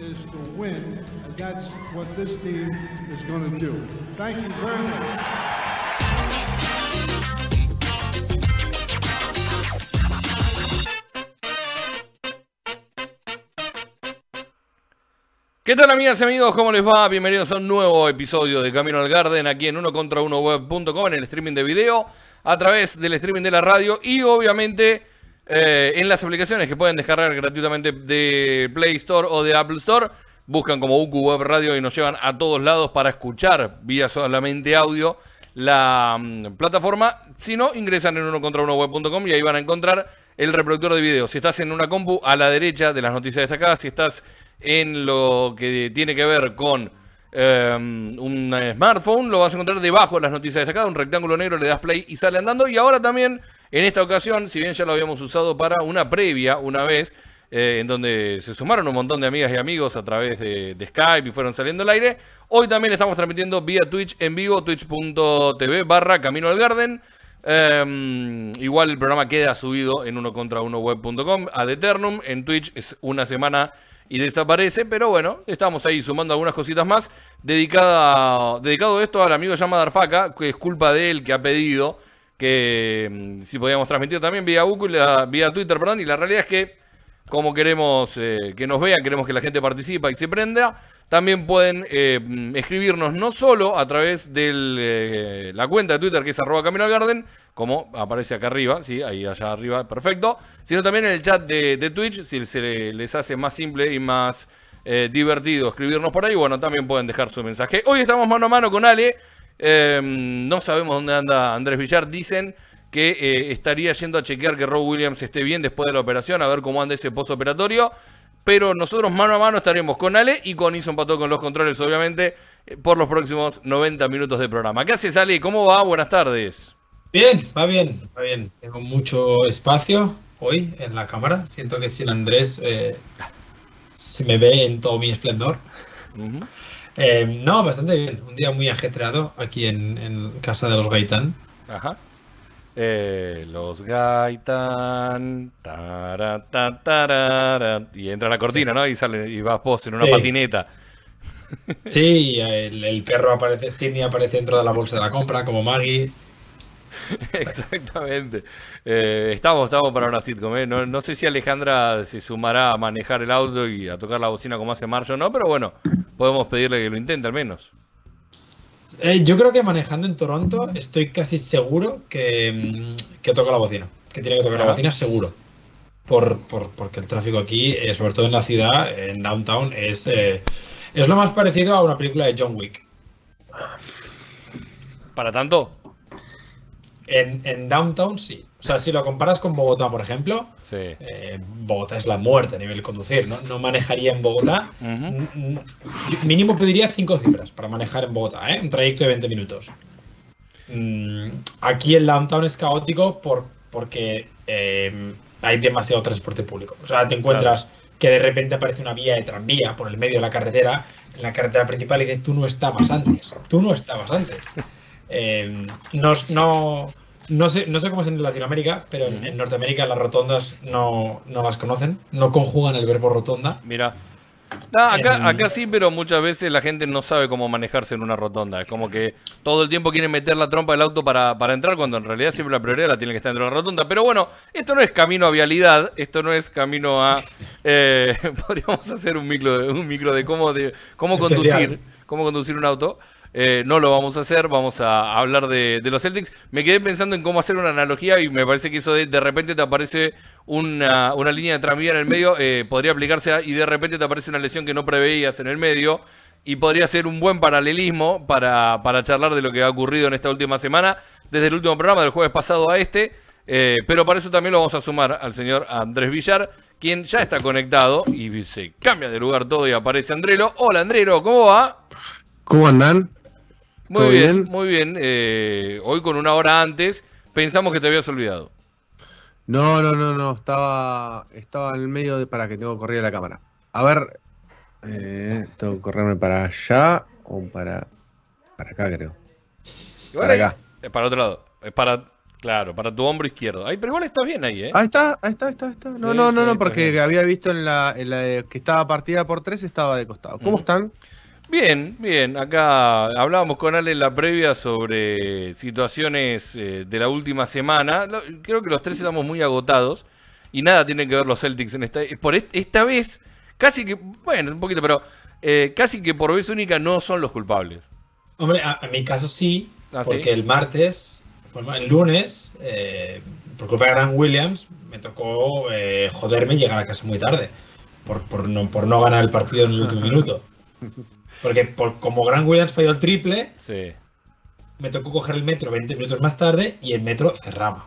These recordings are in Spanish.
is to win, and that's what this team is going to do. Thank you very much. ¿Qué tal amigas y amigos? ¿Cómo les va? Bienvenidos a un nuevo episodio de Camino al Garden aquí en uno contra uno web.com en el streaming de video, a través del streaming de la radio y obviamente eh, en las aplicaciones que pueden descargar gratuitamente de Play Store o de Apple Store. Buscan como UQ Web Radio y nos llevan a todos lados para escuchar vía solamente audio la mm, plataforma. Si no, ingresan en uno contra uno web.com y ahí van a encontrar el reproductor de video. Si estás en una compu, a la derecha de las noticias destacadas. Si estás en lo que tiene que ver con eh, un smartphone, lo vas a encontrar debajo de las noticias destacadas, un rectángulo negro, le das play y sale andando. Y ahora también, en esta ocasión, si bien ya lo habíamos usado para una previa una vez, eh, en donde se sumaron un montón de amigas y amigos a través de, Skype y fueron saliendo al aire, hoy también estamos transmitiendo vía Twitch en vivo, twitch.tv barra Camino al Garden. Eh, igual el programa queda subido en uno contra uno web.com ad eternum. En Twitch es una semana y desaparece, pero bueno, estamos ahí sumando algunas cositas más. Dedicada, dedicado esto al amigo llama Darfaca, que es culpa de él que ha pedido que mm, si podíamos transmitir también vía, la- vía Twitter, perdón, y la realidad es que como queremos eh, que nos vean, queremos que la gente participa y se prenda, también pueden eh, escribirnos no solo a través de la cuenta de Twitter que es arroba Camino al Garden, como aparece acá arriba, sí, ahí allá arriba, perfecto, sino también en el chat de, Twitch, si se les hace más simple y más eh, divertido escribirnos por ahí, bueno, también pueden dejar su mensaje. Hoy estamos mano a mano con Ale, eh, no sabemos dónde anda Andrés Villar, dicen que eh, estaría yendo a chequear que Rob Williams esté bien después de la operación, a ver cómo anda ese postoperatorio. Pero nosotros mano a mano estaremos con Ale y con Ison Pato con los controles, obviamente, eh, por los próximos 90 minutos de programa. ¿Qué haces, Ale? ¿Cómo va? Buenas tardes. Bien, va bien, va bien. Tengo mucho espacio hoy en la cámara. Siento que sin Andrés eh, se me ve en todo mi esplendor. Eh, no, bastante bien. Un día muy ajetreado aquí en, en casa de los Gaitán. Ajá. Eh, los tarara, y entra la cortina, ¿no? Y sale y vas vos en una Sí. patineta. Sí, el, el perro aparece, Sidney aparece dentro de la bolsa de la compra, como Maggie. Exactamente. Eh, estamos, estamos para una sitcom. ¿eh? No, no sé si Alejandra se sumará a manejar el auto y a tocar la bocina como hace Marjo no, pero bueno, podemos pedirle que lo intente al menos. Eh, yo creo que manejando en Toronto estoy casi seguro que, mm, que toca la bocina. Que tiene que tocar la bocina seguro. Por, por- porque el tráfico aquí, eh, sobre todo en la ciudad, en downtown, es, eh, es lo más parecido a una película de John Wick. ¿Para tanto? En, en downtown sí. O sea, si lo comparas con Bogotá, por ejemplo, Sí. eh, Bogotá es la muerte a nivel conducir. No, no manejaría en Bogotá. Mm, mm, Mínimo pediría cinco cifras para manejar en Bogotá, ¿eh? un trayecto de 20 minutos. Mm, aquí el downtown es caótico por, porque eh, hay demasiado transporte público. O sea, te encuentras que de repente aparece una vía de tranvía por el medio de la carretera, en la carretera principal, y dices, tú no estabas antes, tú no estabas antes. Eh, no, no, no, sé, no sé cómo es en Latinoamérica, pero en, en Norteamérica las rotondas no, no las conocen, no conjugan el verbo rotonda. Mira. Ah, acá, En- acá sí, pero muchas veces la gente no sabe cómo manejarse en una rotonda. Es como que todo el tiempo quieren meter la trompa del auto para, para entrar, cuando en realidad siempre la prioridad la tiene que estar dentro de la rotonda. Pero bueno, esto no es camino a vialidad, esto no es camino a. eh, podríamos hacer un micro, de- un micro de cómo, de, cómo conducir, cómo conducir un auto. Eh, no lo vamos a hacer, vamos a hablar de, los Celtics. Me quedé pensando en cómo hacer una analogía y me parece que eso de de repente te aparece una, una línea de tranvía en el medio, eh, podría aplicarse a- y de repente te aparece una lesión que no preveías en el medio y podría ser un buen paralelismo para, para charlar de lo que ha ocurrido en esta última semana, desde el último programa del jueves pasado a este. eh, pero para eso también lo vamos a sumar al señor Andrés Villar, quien ya está conectado y se cambia de lugar todo y aparece Andrelo. Hola Andrelo, ¿cómo va? ¿Cómo andan? Muy ¿Todo bien, bien? muy bien. Eh, hoy con una hora antes pensamos que te habías olvidado. No, no, no, no. Estaba, estaba en el medio de. Para que tengo que correr la cámara. A ver. eh, tengo que correrme para allá o para. Para acá, creo. Para ahí- acá. Es para otro lado. Es para, claro, para tu hombro izquierdo. Ay, pero igual estás bien ahí, ¿eh? Ahí está, ahí está, ahí está. ahí está. No, Sí, no, sí, no, no, porque había visto en la, en la de- que estaba partida por tres, estaba de costado. ¿Cómo están? Bien, bien. Acá hablábamos con Ale en la previa sobre situaciones eh, de la última semana. Lo- Creo que los tres estamos muy agotados y nada tienen que ver los Celtics en esta. Por est- esta vez, casi que, bueno, un poquito, pero eh, casi que por vez única no son los culpables. Hombre, a, a mi caso sí, ¿Ah, sí? porque el martes, el lunes, eh, por culpa de Grant Williams, me tocó eh, joderme y llegar a casa muy tarde, por, por no, por no ganar el partido en el último minuto. Porque por, como Grant Williams falló el triple, Sí. me tocó coger el metro 20 minutos más tarde y el metro cerraba.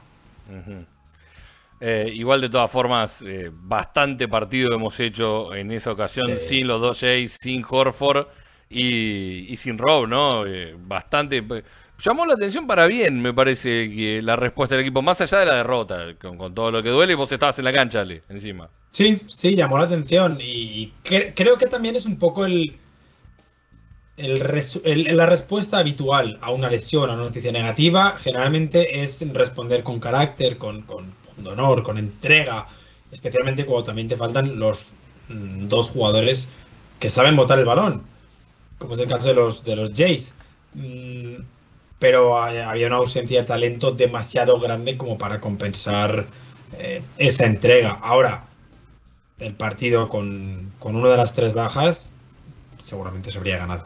Eh, igual de todas formas, eh, bastante partido hemos hecho en esa ocasión Sí. sin los dos Jays, sin Horford y, y sin Rob, ¿no? Eh, bastante. Llamó la atención para bien, me parece, que la respuesta del equipo, más allá de la derrota, con, con todo lo que duele, vos estabas en la cancha, Ale, encima. Sí, sí, llamó la atención y cre- creo que también es un poco el, la respuesta habitual a una lesión, a una noticia negativa, generalmente es responder con carácter, con, honor, con entrega, especialmente cuando también te faltan los mm, dos jugadores que saben botar el balón, como es el caso de los, de los Jays. Mm, pero había una ausencia de talento demasiado grande como para compensar eh, esa entrega. Ahora, el partido con una de las tres bajas, seguramente se habría ganado.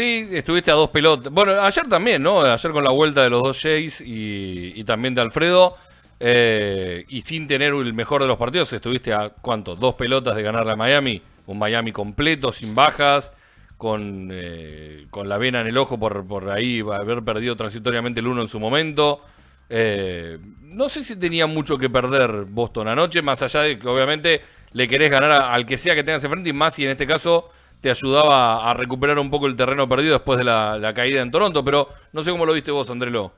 Sí, estuviste a dos pelotas. Bueno, ayer también, ¿no? Ayer con la vuelta de los dos Jays y, y también de Alfredo. eh, y sin tener el mejor de los partidos, estuviste a cuánto? Dos pelotas de ganarle a Miami. Un Miami completo, sin bajas, con, eh, con la vena en el ojo por, por ahí, haber perdido transitoriamente el uno en su momento. Eh, no sé si tenía mucho que perder Boston anoche, más allá de que obviamente le querés ganar al que sea que tengas enfrente, y más si en este caso te ayudaba a recuperar un poco el terreno perdido después de la, la caída en Toronto, pero no sé cómo lo viste vos, Andrelo.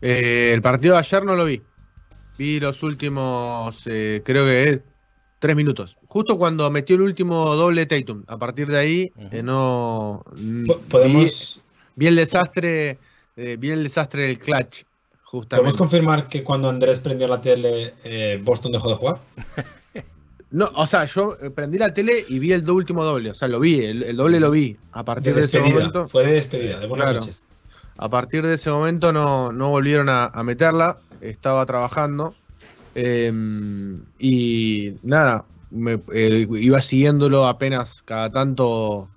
Eh, el partido de ayer no lo vi. Vi los últimos, eh, creo que eh, tres minutos. Justo cuando metió el último doble Tatum. A partir de ahí, eh, no. Po- Podemos, Vi, vi el desastre, eh, vi el desastre del clutch, justamente. ¿Podemos confirmar que cuando Andrés prendió la tele, eh, Boston dejó de jugar? No, o sea, yo eh, prendí la tele y vi el último doble. O sea, lo vi, el, el doble lo vi. A partir de, ese momento. Fue de despedida, de buenas Claro. noches. A partir de ese momento no, no volvieron a, a meterla, estaba trabajando eh, y nada, me- eh, iba siguiéndolo apenas cada tanto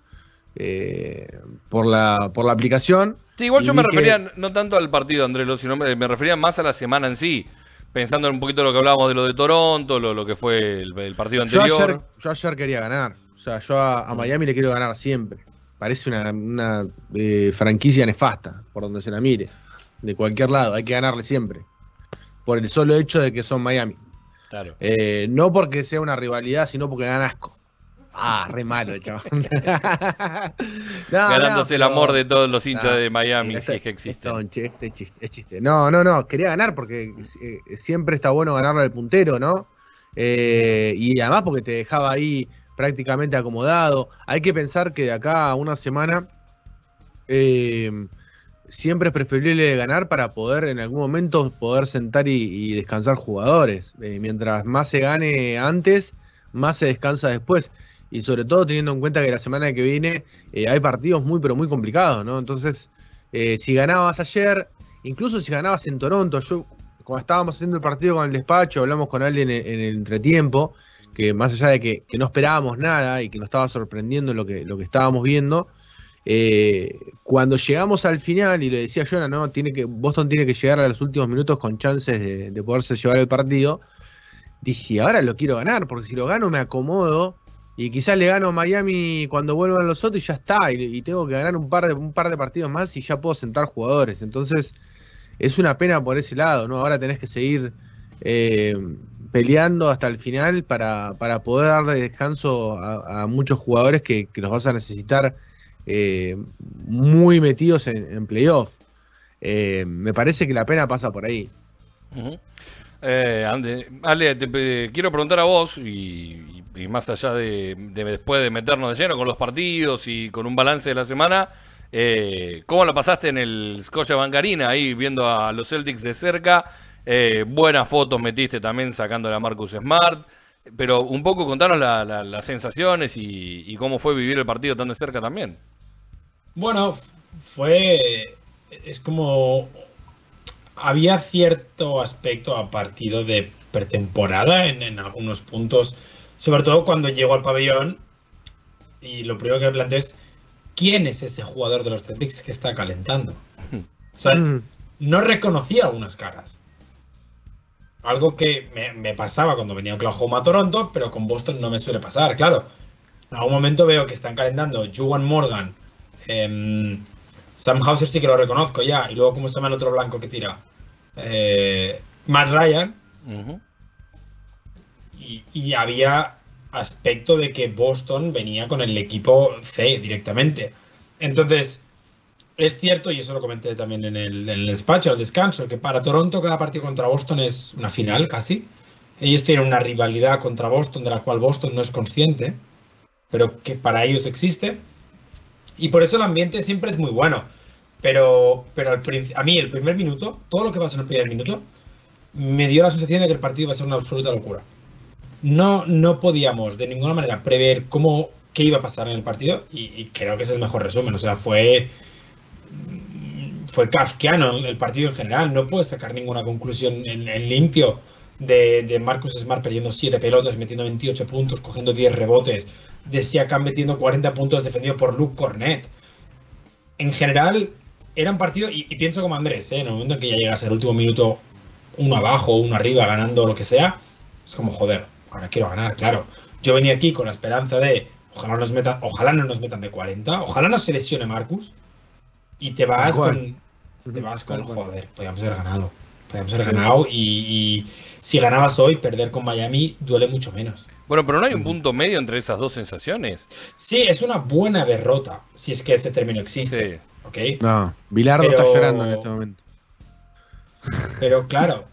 eh, por, la, por la aplicación. Sí, igual yo me que- refería no tanto al partido, Andrelo, sino me, me refería más a la semana en sí. Pensando en un poquito lo que hablábamos de lo de Toronto, lo, lo que fue el, el partido Yo anterior. ayer, yo ayer quería ganar, o sea, yo a, a Miami le quiero ganar siempre. Parece una, una, eh, franquicia nefasta, por donde se la mire, de cualquier lado, hay que ganarle siempre. Por el solo hecho de que son Miami. Claro. Eh, no porque sea una rivalidad, sino porque dan asco. Ah, re malo el chaval. No, Ganándose no, el amor de todos los hinchas de Miami, este- si es que existen. esto es este chiste, es chiste. No, no, no, quería ganar porque eh, siempre está bueno ganarle al puntero, ¿no? Eh, y además porque te dejaba ahí prácticamente acomodado. Hay que pensar que de acá a una semana eh, siempre es preferible ganar para poder en algún momento poder sentar y, y descansar jugadores. Eh, mientras más se gane antes, más se descansa después. Y sobre todo teniendo en cuenta que la semana que viene eh, hay partidos muy pero muy complicados, ¿no? Entonces, eh, si ganabas ayer, incluso si ganabas en Toronto, yo cuando estábamos haciendo el partido con el despacho, hablamos con alguien en, el entretiempo, que más allá de que, no esperábamos nada y que nos estaba sorprendiendo lo que, lo que estábamos viendo, eh, cuando llegamos al final, y le decía Jonah, no, tiene que, Boston tiene que llegar a los últimos minutos con chances de poderse llevar el partido, dije, ahora lo quiero ganar, porque si lo gano me acomodo. Y quizás le gano a Miami cuando vuelvan los otros y ya está. Y, tengo que ganar un par, de, un par de partidos más y ya puedo sentar jugadores. Entonces, es una pena por ese lado, ¿no? Ahora tenés que seguir eh, peleando hasta el final para, para poder darle descanso a, muchos jugadores que, que los vas a necesitar eh, muy metidos en, en playoff. Eh, me parece que la pena pasa por ahí. Eh, Ande- Ale, te quiero preguntar a vos, y más allá de, de después de meternos de lleno con los partidos y con un balance de la semana, eh, ¿cómo la pasaste en el Scotia Bancarina ahí viendo a los Celtics de cerca? Eh, buenas fotos metiste también sacando a Marcus Smart, pero un poco contanos la- la- las sensaciones y, y cómo fue vivir el partido tan de cerca también. Bueno, fue. Es como. Había cierto aspecto a partido de pretemporada en algunos puntos. Sobre todo cuando llegó al pabellón. Y lo primero que me planteé es. ¿Quién es ese jugador de los Celtics que está calentando? O sea, Mm, no reconocía algunas caras. Algo que me, me pasaba cuando venía a Oklahoma a Toronto, pero con Boston no me suele pasar, claro. En algún momento veo que están calentando Juwan Morgan, em, Sam Hauser sí que lo reconozco ya, y luego cómo se llama el otro blanco que tira, Eh, Matt Ryan, Ujú. Y, había aspecto de que Boston venía con el equipo C directamente. Entonces, es cierto, y eso lo comenté también en el, en el despacho, al descanso, que para Toronto cada partido contra Boston es una final casi. Ellos tienen una rivalidad contra Boston de la cual Boston no es consciente, pero que para ellos existe. Y por eso el ambiente siempre es muy bueno. Pero, pero al a mí el primer minuto, todo lo que pasa en el primer minuto, me dio la sensación de que el partido iba a ser una absoluta locura. No, no podíamos de ninguna manera prever cómo qué iba a pasar en el partido y, creo que es el mejor resumen. O sea, fue fue kafkiano el partido en general. No puedes sacar ninguna conclusión en, limpio de, de Marcus Smart perdiendo 7 pelotas, metiendo 28 puntos, cogiendo 10 rebotes, de Siakam metiendo 40 puntos defendido por Luke Cornet. En general, era un partido, y, y pienso como Andrés, ¿eh? en el momento en que ya llegas al último minuto, uno abajo, uno arriba, ganando lo que sea, es como joder, ahora quiero ganar, claro. Yo venía aquí con la esperanza de ojalá nos metan, ojalá no nos metan de 40, ojalá no se lesione Marcus. Y te vas con. Te vas con joder, podíamos haber ganado. Podíamos haber ganado y, y si ganabas hoy, perder con Miami duele mucho menos. Bueno, pero no hay un punto medio entre esas dos sensaciones. Sí, es una buena derrota, si es que ese término existe. Sí. ¿Ok? No, Bilardo Pero- está llorando en este momento. Pero claro,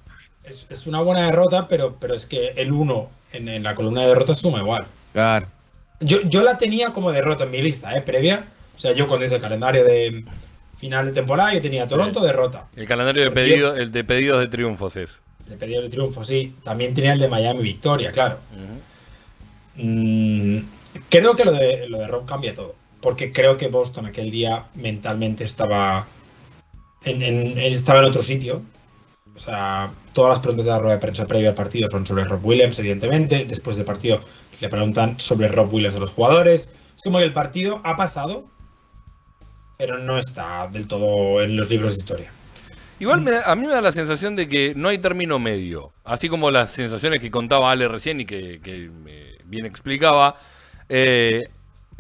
es, es una buena derrota, pero, pero es que el 1 en, en la columna de derrotas suma igual. Claro. Yo, yo la tenía como derrota en mi lista, ¿eh? Previa. O sea, yo cuando hice el calendario de final de temporada, yo tenía Toronto derrota. El calendario de pedidos, el de pedidos de triunfos es. De pedido de triunfo, sí. También tenía el de Miami victoria, claro. Mm, creo que lo de, lo de Rob cambia todo. Porque creo que Boston aquel día mentalmente estaba en, en- estaba en otro sitio. O sea, todas las preguntas de la rueda de prensa previa al partido son sobre Rob Williams, evidentemente. Después del partido le preguntan sobre Rob Williams a los jugadores. Es como que el partido ha pasado, pero no está del todo en los libros de historia. Igual a mí me da la sensación de que no hay término medio. Así como las sensaciones que contaba Ale recién y que, que, bien explicaba. Eh,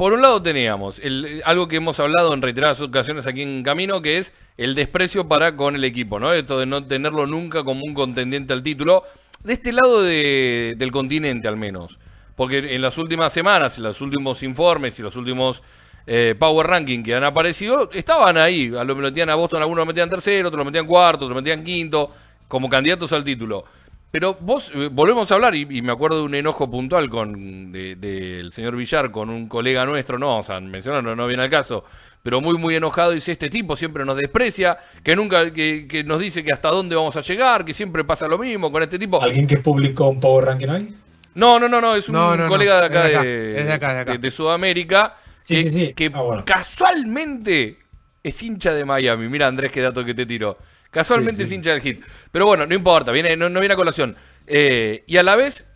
por un lado teníamos el- algo que hemos hablado en reiteradas ocasiones aquí en Camino, que es el desprecio para con el equipo, ¿no? Esto de no tenerlo nunca como un contendiente al título. De este lado de- del continente al menos. Porque en las últimas semanas, en los últimos informes y los últimos eh, Power Ranking que han aparecido, estaban ahí. A lo metían a Boston, algunos lo metían tercero, otros lo metían cuarto, otros lo metían quinto, como candidatos al título. Pero vos, eh, volvemos a hablar, y, y me acuerdo de un enojo puntual con de- del señor Villar con un colega nuestro, no vamos a mencionarlo, no viene al caso, pero muy, muy enojado, dice, este tipo siempre nos desprecia, que nunca, que, que nos dice que hasta dónde vamos a llegar, que siempre pasa lo mismo con este tipo. ¿Alguien que publicó un Power Ranking hoy? No, no, no, no, es un No, no, no, colega de acá, es de acá, de, es de acá, de acá. de Sudamérica, Sí, que, sí, sí. que Ah, bueno. casualmente es hincha de Miami. Mira, Andrés, qué dato que te tiro. Casualmente Sí, sí. es hincha del hit. Pero bueno, no importa, viene, no, no viene a colación. Eh, y a la vez,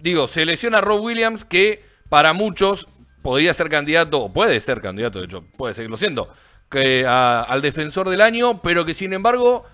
digo, se lesiona Rob Williams, que para muchos podría ser candidato, o puede ser candidato, de hecho, puede seguirlo siendo, que, a- al defensor del año, pero que sin embargo,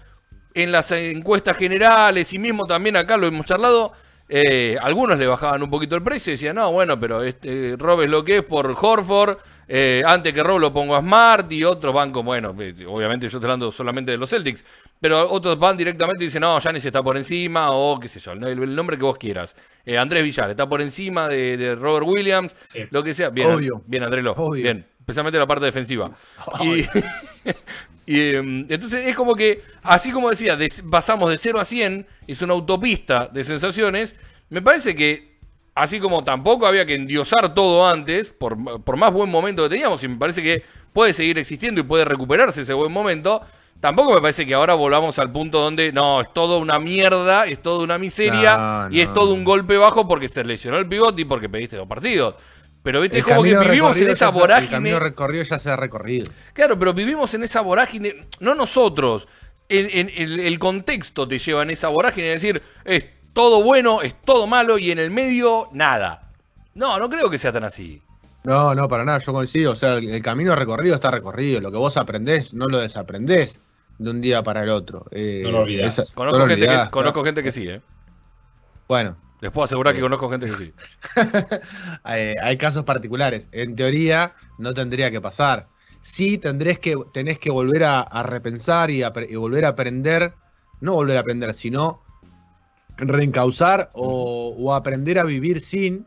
en las encuestas generales y mismo también acá lo hemos charlado, Eh, algunos le bajaban un poquito el precio y decían, no, bueno, pero este, Rob es lo que es por Horford. eh, antes que Rob lo pongo a Smart y otros van como, bueno, eh, obviamente yo estoy hablando solamente de los Celtics, pero otros van directamente y dicen, no, Giannis está por encima o qué sé yo, el, el nombre que vos quieras. Eh, Andrés Villar está por encima de, de Robert Williams, Sí. lo que sea. Bien, Obvio. bien Andrés Lo, Obvio. bien, especialmente la parte defensiva. Y, y, em, entonces es como que, así como decía, de- pasamos de 0 a 100, es una autopista de sensaciones. Me parece que, así como tampoco había que endiosar todo antes, por, por más buen momento que teníamos, y me parece que puede seguir existiendo y puede recuperarse ese buen momento, tampoco me parece que ahora volvamos al punto donde, no, es todo una mierda, es toda una miseria, No, y es todo un golpe bajo porque se lesionó el pivote y porque pediste dos partidos. Pero viste, es como que vivimos en esa se- El vorágine. camino recorrido ya se ha recorrido. Claro, pero vivimos en esa vorágine, no nosotros, en, en- el, el contexto te lleva en esa vorágine de decir, es todo bueno, es todo malo y en el medio nada. No, no creo que sea tan así. No, no, para nada, yo coincido. O sea, el, el camino recorrido está recorrido. Lo que vos aprendés, no lo desaprendés de un día para el otro. Eh, No lo olvidás. esa- Conozco, no lo gente, que, conozco claro. gente que sí, ¿eh? Bueno, Les puedo asegurar que conozco gente que sí. hay casos particulares. En teoría, no tendría que pasar. Sí, tendrés que, tenés que volver a, a repensar y, volver a aprender. No volver a aprender, sino reencauzar o, o aprender a vivir sin,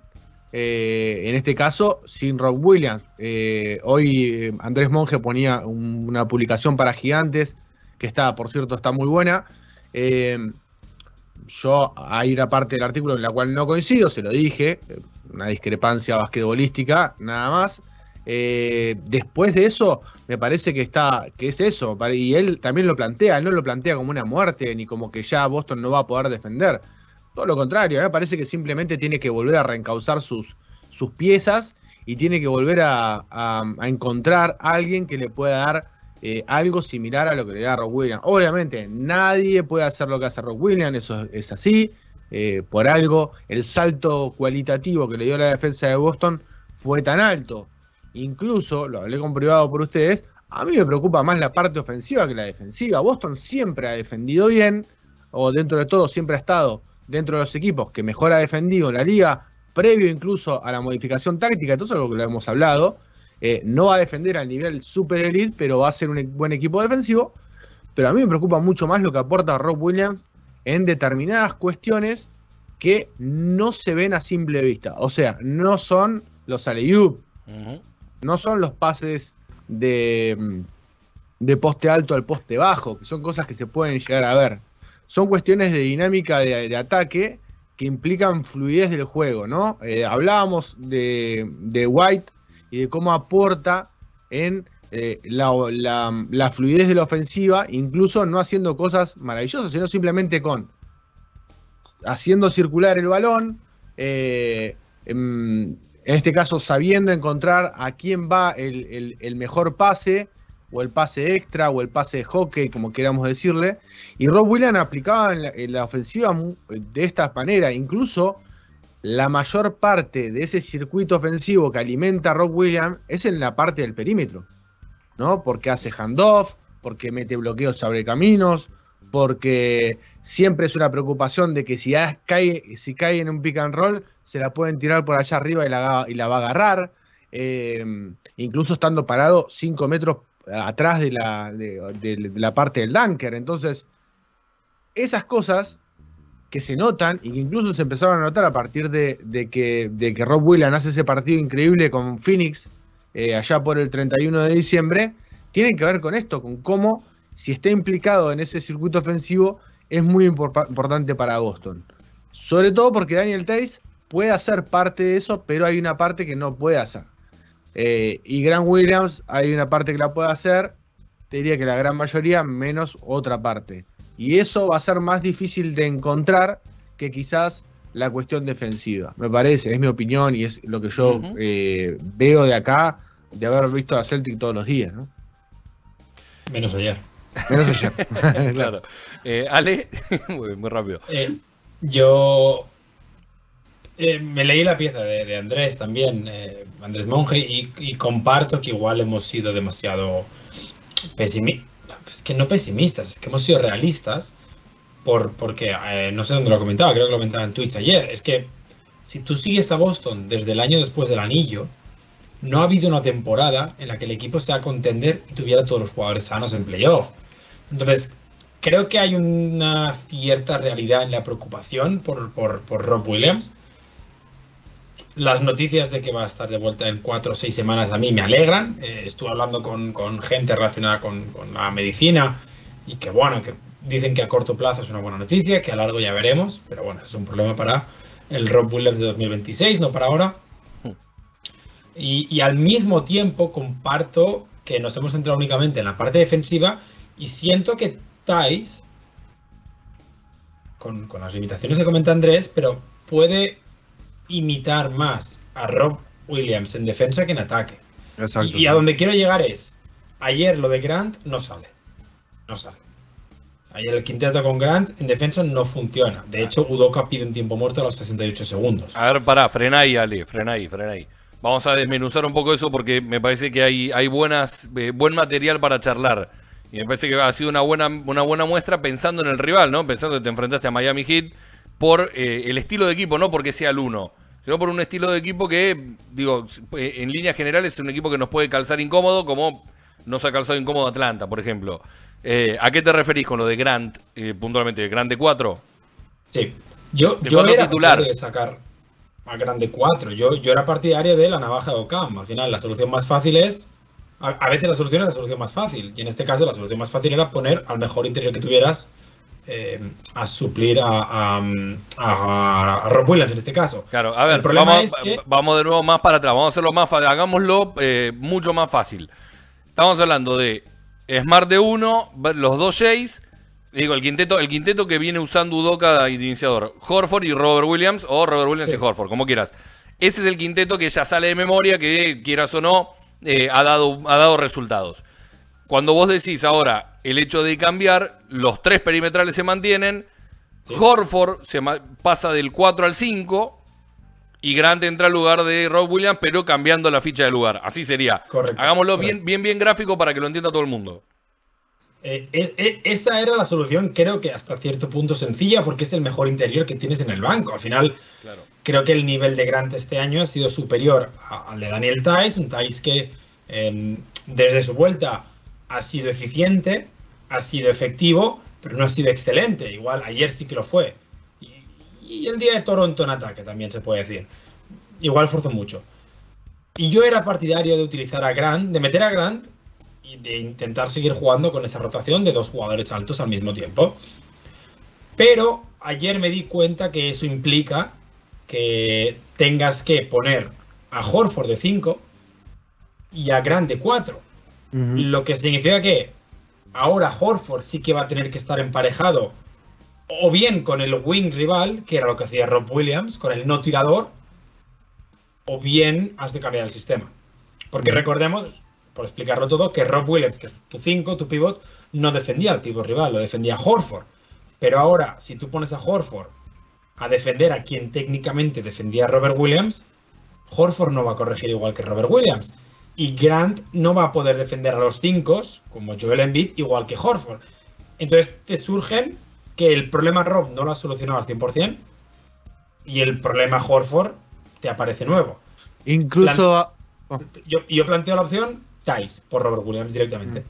eh, en este caso, sin Rob Williams. Eh, hoy eh, Andrés Monge ponía un- una publicación para gigantes, que está, por cierto, está muy buena. Eh, yo hay una parte del artículo en la cual no coincido, se lo dije, eh, una discrepancia basquetbolística, nada más. Eh, después de eso, me parece que está, que es eso, y él también lo plantea, él no lo plantea como una muerte, ni como que ya Boston no va a poder defender. Todo lo contrario, me parece que simplemente tiene que volver a reencauzar sus, sus piezas y tiene que volver a, a- a encontrar a alguien que le pueda dar eh, algo similar a lo que le da Rock Williams. Obviamente, nadie puede hacer lo que hace Rock Williams, eso es, así. eh, por algo, el salto cualitativo que le dio la defensa de Boston fue tan alto. Incluso, lo hablé con privado por ustedes, a mí me preocupa más la parte ofensiva que la defensiva. Boston siempre ha defendido bien, o dentro de todo siempre ha estado dentro de los equipos que mejor ha defendido en la liga, previo incluso a la modificación táctica, esto es algo que lo hemos hablado. Eh, no va a defender al nivel super elite, pero va a ser un e- buen equipo defensivo. Pero a mí me preocupa mucho más lo que aporta Rob Williams en determinadas cuestiones que no se ven a simple vista. O sea, no son los alley-oop, no son los pases de, de poste alto al poste bajo, que son cosas que se pueden llegar a ver. Son cuestiones de dinámica de, de ataque que implican fluidez del juego, ¿no? Eh, hablábamos de, de White y de cómo aporta en eh, la, la- fluidez de la ofensiva, incluso no haciendo cosas maravillosas, sino simplemente con haciendo circular el balón, eh, em, en este caso sabiendo encontrar a quién va el, mejor pase, o el pase extra, o el pase de hockey, como queramos decirle. Y Rob Williams aplicaba en la, en la ofensiva de esta manera, incluso la mayor parte de ese circuito ofensivo que alimenta a Rob Williams es en la parte del perímetro, ¿no? Porque hace handoff, porque mete bloqueos sobre caminos, porque siempre es una preocupación de que si cae, si cae en un pick and roll, se la pueden tirar por allá arriba y la, va a agarrar. Eh, incluso estando parado 5 metros atrás de la, de la parte del dunker. Entonces, esas cosas que se notan y que incluso se empezaron a notar a partir de, que, de que Rob Williams hace ese partido increíble con Phoenix eh, allá por el 31 de diciembre, tienen que ver con esto, con cómo si está implicado en ese circuito ofensivo es muy impor- importante para Boston. Sobre todo porque Daniel Tays puede hacer parte de eso, pero hay una parte que no puede hacer. Eh, y Grant Williams hay una parte que la puede hacer, te diría que la gran mayoría, menos otra parte. Y eso va a ser más difícil de encontrar que quizás la cuestión defensiva. Me parece, es mi opinión y es lo que yo eh, veo de acá, de haber visto a Celtic todos los días, ¿no? Menos ayer. Menos ayer. claro. Eh, Ale, muy, muy rápido. Eh, yo eh, me leí la pieza de, de Andrés también, eh, Andrés Monge, y, y comparto que igual hemos sido demasiado pesimistas. Es que no pesimistas, es que hemos sido realistas por, porque eh, no sé dónde lo comentaba, creo que lo comentaba en Twitch ayer. Es que si tú sigues a Boston desde el año después del anillo, no ha habido una temporada en la que el equipo sea contender y tuviera todos los jugadores sanos en playoff. Entonces, creo que hay una cierta realidad en la preocupación por, por, por Rob Williams. Las noticias de que va a estar de vuelta en cuatro o seis semanas a mí me alegran. Eh, estuve hablando con, con gente relacionada con, con, la medicina y que bueno, que dicen que a corto plazo es una buena noticia, que a largo ya veremos, pero bueno, es un problema para el Rob Williams de 2026, no para ahora. Y, y, al mismo tiempo comparto que nos hemos centrado únicamente en la parte defensiva y siento que Thais, con, con las limitaciones que comenta Andrés, pero puede imitar más a Rob Williams en defensa que en ataque. Exacto. Y, y, a donde quiero llegar es, ayer lo de Grant no sale. No sale. Ayer el quinteto con Grant en defensa no funciona. De hecho, Udoka pide un tiempo muerto a los 68 segundos. A ver, pará, frena ahí, Ale, frena ahí, frena ahí. Vamos a desmenuzar un poco eso porque me parece que hay, hay buenas, eh, buen material para charlar. Y me parece que ha sido una buena, una buena muestra pensando en el rival, ¿no? Pensando que te enfrentaste a Miami Heat por eh, el estilo de equipo, no porque sea el uno, sino por un estilo de equipo que, digo, eh, en líneas generales es un equipo que nos puede calzar incómodo, como nos ha calzado incómodo Atlanta, por ejemplo. Eh, ¿A qué te referís con lo de Grant, eh, puntualmente? ¿Grant de 4? Sí. Yo, yo era titular. de sacar a Grant de 4. Yo, yo era partidario de la navaja de Ocam. Al final, la solución más fácil es. A veces la solución es la solución más fácil. Y en este caso, la solución más fácil era poner al mejor interior que tuvieras eh, a suplir a, a, a- a Rob Williams en este caso. Claro, a ver, vamos, es que- vamos de nuevo más para atrás, vamos a hacerlo más fácil, hagámoslo eh, mucho más fácil. Estamos hablando de Smart de 1, los dos Jays, digo, el quinteto, el quinteto que viene usando Udoka de iniciador, Horford y Robert Williams, o Robert Williams Sí. y Horford, como quieras. Ese es el quinteto que ya sale de memoria, que quieras o no, eh, ha, dado, ha dado resultados. Cuando vos decís ahora el hecho de cambiar, los tres perimetrales se mantienen, Horford se pasa del 4 al 5 y Grant entra al lugar de Rob Williams, pero cambiando la ficha de lugar. Así sería. Correcto, Hagámoslo correcto. bien, bien, bien gráfico para que lo entienda todo el mundo. Eh, esa era la solución, creo que hasta cierto punto sencilla, porque es el mejor interior que tienes en el banco. Al final, Claro. creo que el nivel de Grant este año ha sido superior al de Daniel Tice, un Tice que eh, desde su vuelta ha sido eficiente, ha sido efectivo, pero no ha sido excelente. Igual ayer sí que lo fue. Y, el día de Toronto en ataque también se puede decir. Igual forzó mucho. Y yo era partidario de utilizar a Grant, de meter a Grant y de intentar seguir jugando con esa rotación de dos jugadores altos al mismo tiempo. Pero ayer me di cuenta que eso implica que tengas que poner a Horford de 5 y a Grant de 4. Lo que significa que ahora Horford sí que va a tener que estar emparejado o bien con el wing rival, que era lo que hacía Rob Williams, con el no tirador, o bien has de cambiar el sistema. Porque recordemos, por explicarlo todo, que Rob Williams, que es tu 5, tu pivot, no defendía al pivot rival, lo defendía Horford. Pero ahora, si tú pones a Horford a defender a quien técnicamente defendía a Robert Williams, Horford no va a corregir igual que Robert Williams. Y Grant no va a poder defender a los 5, como Joel Embiid, igual que Horford. Entonces te surgen que el problema Rob no lo ha solucionado al 100% y el problema Horford te aparece nuevo. Incluso, oh, Yo, yo planteo la opción Tice por Robert Williams directamente.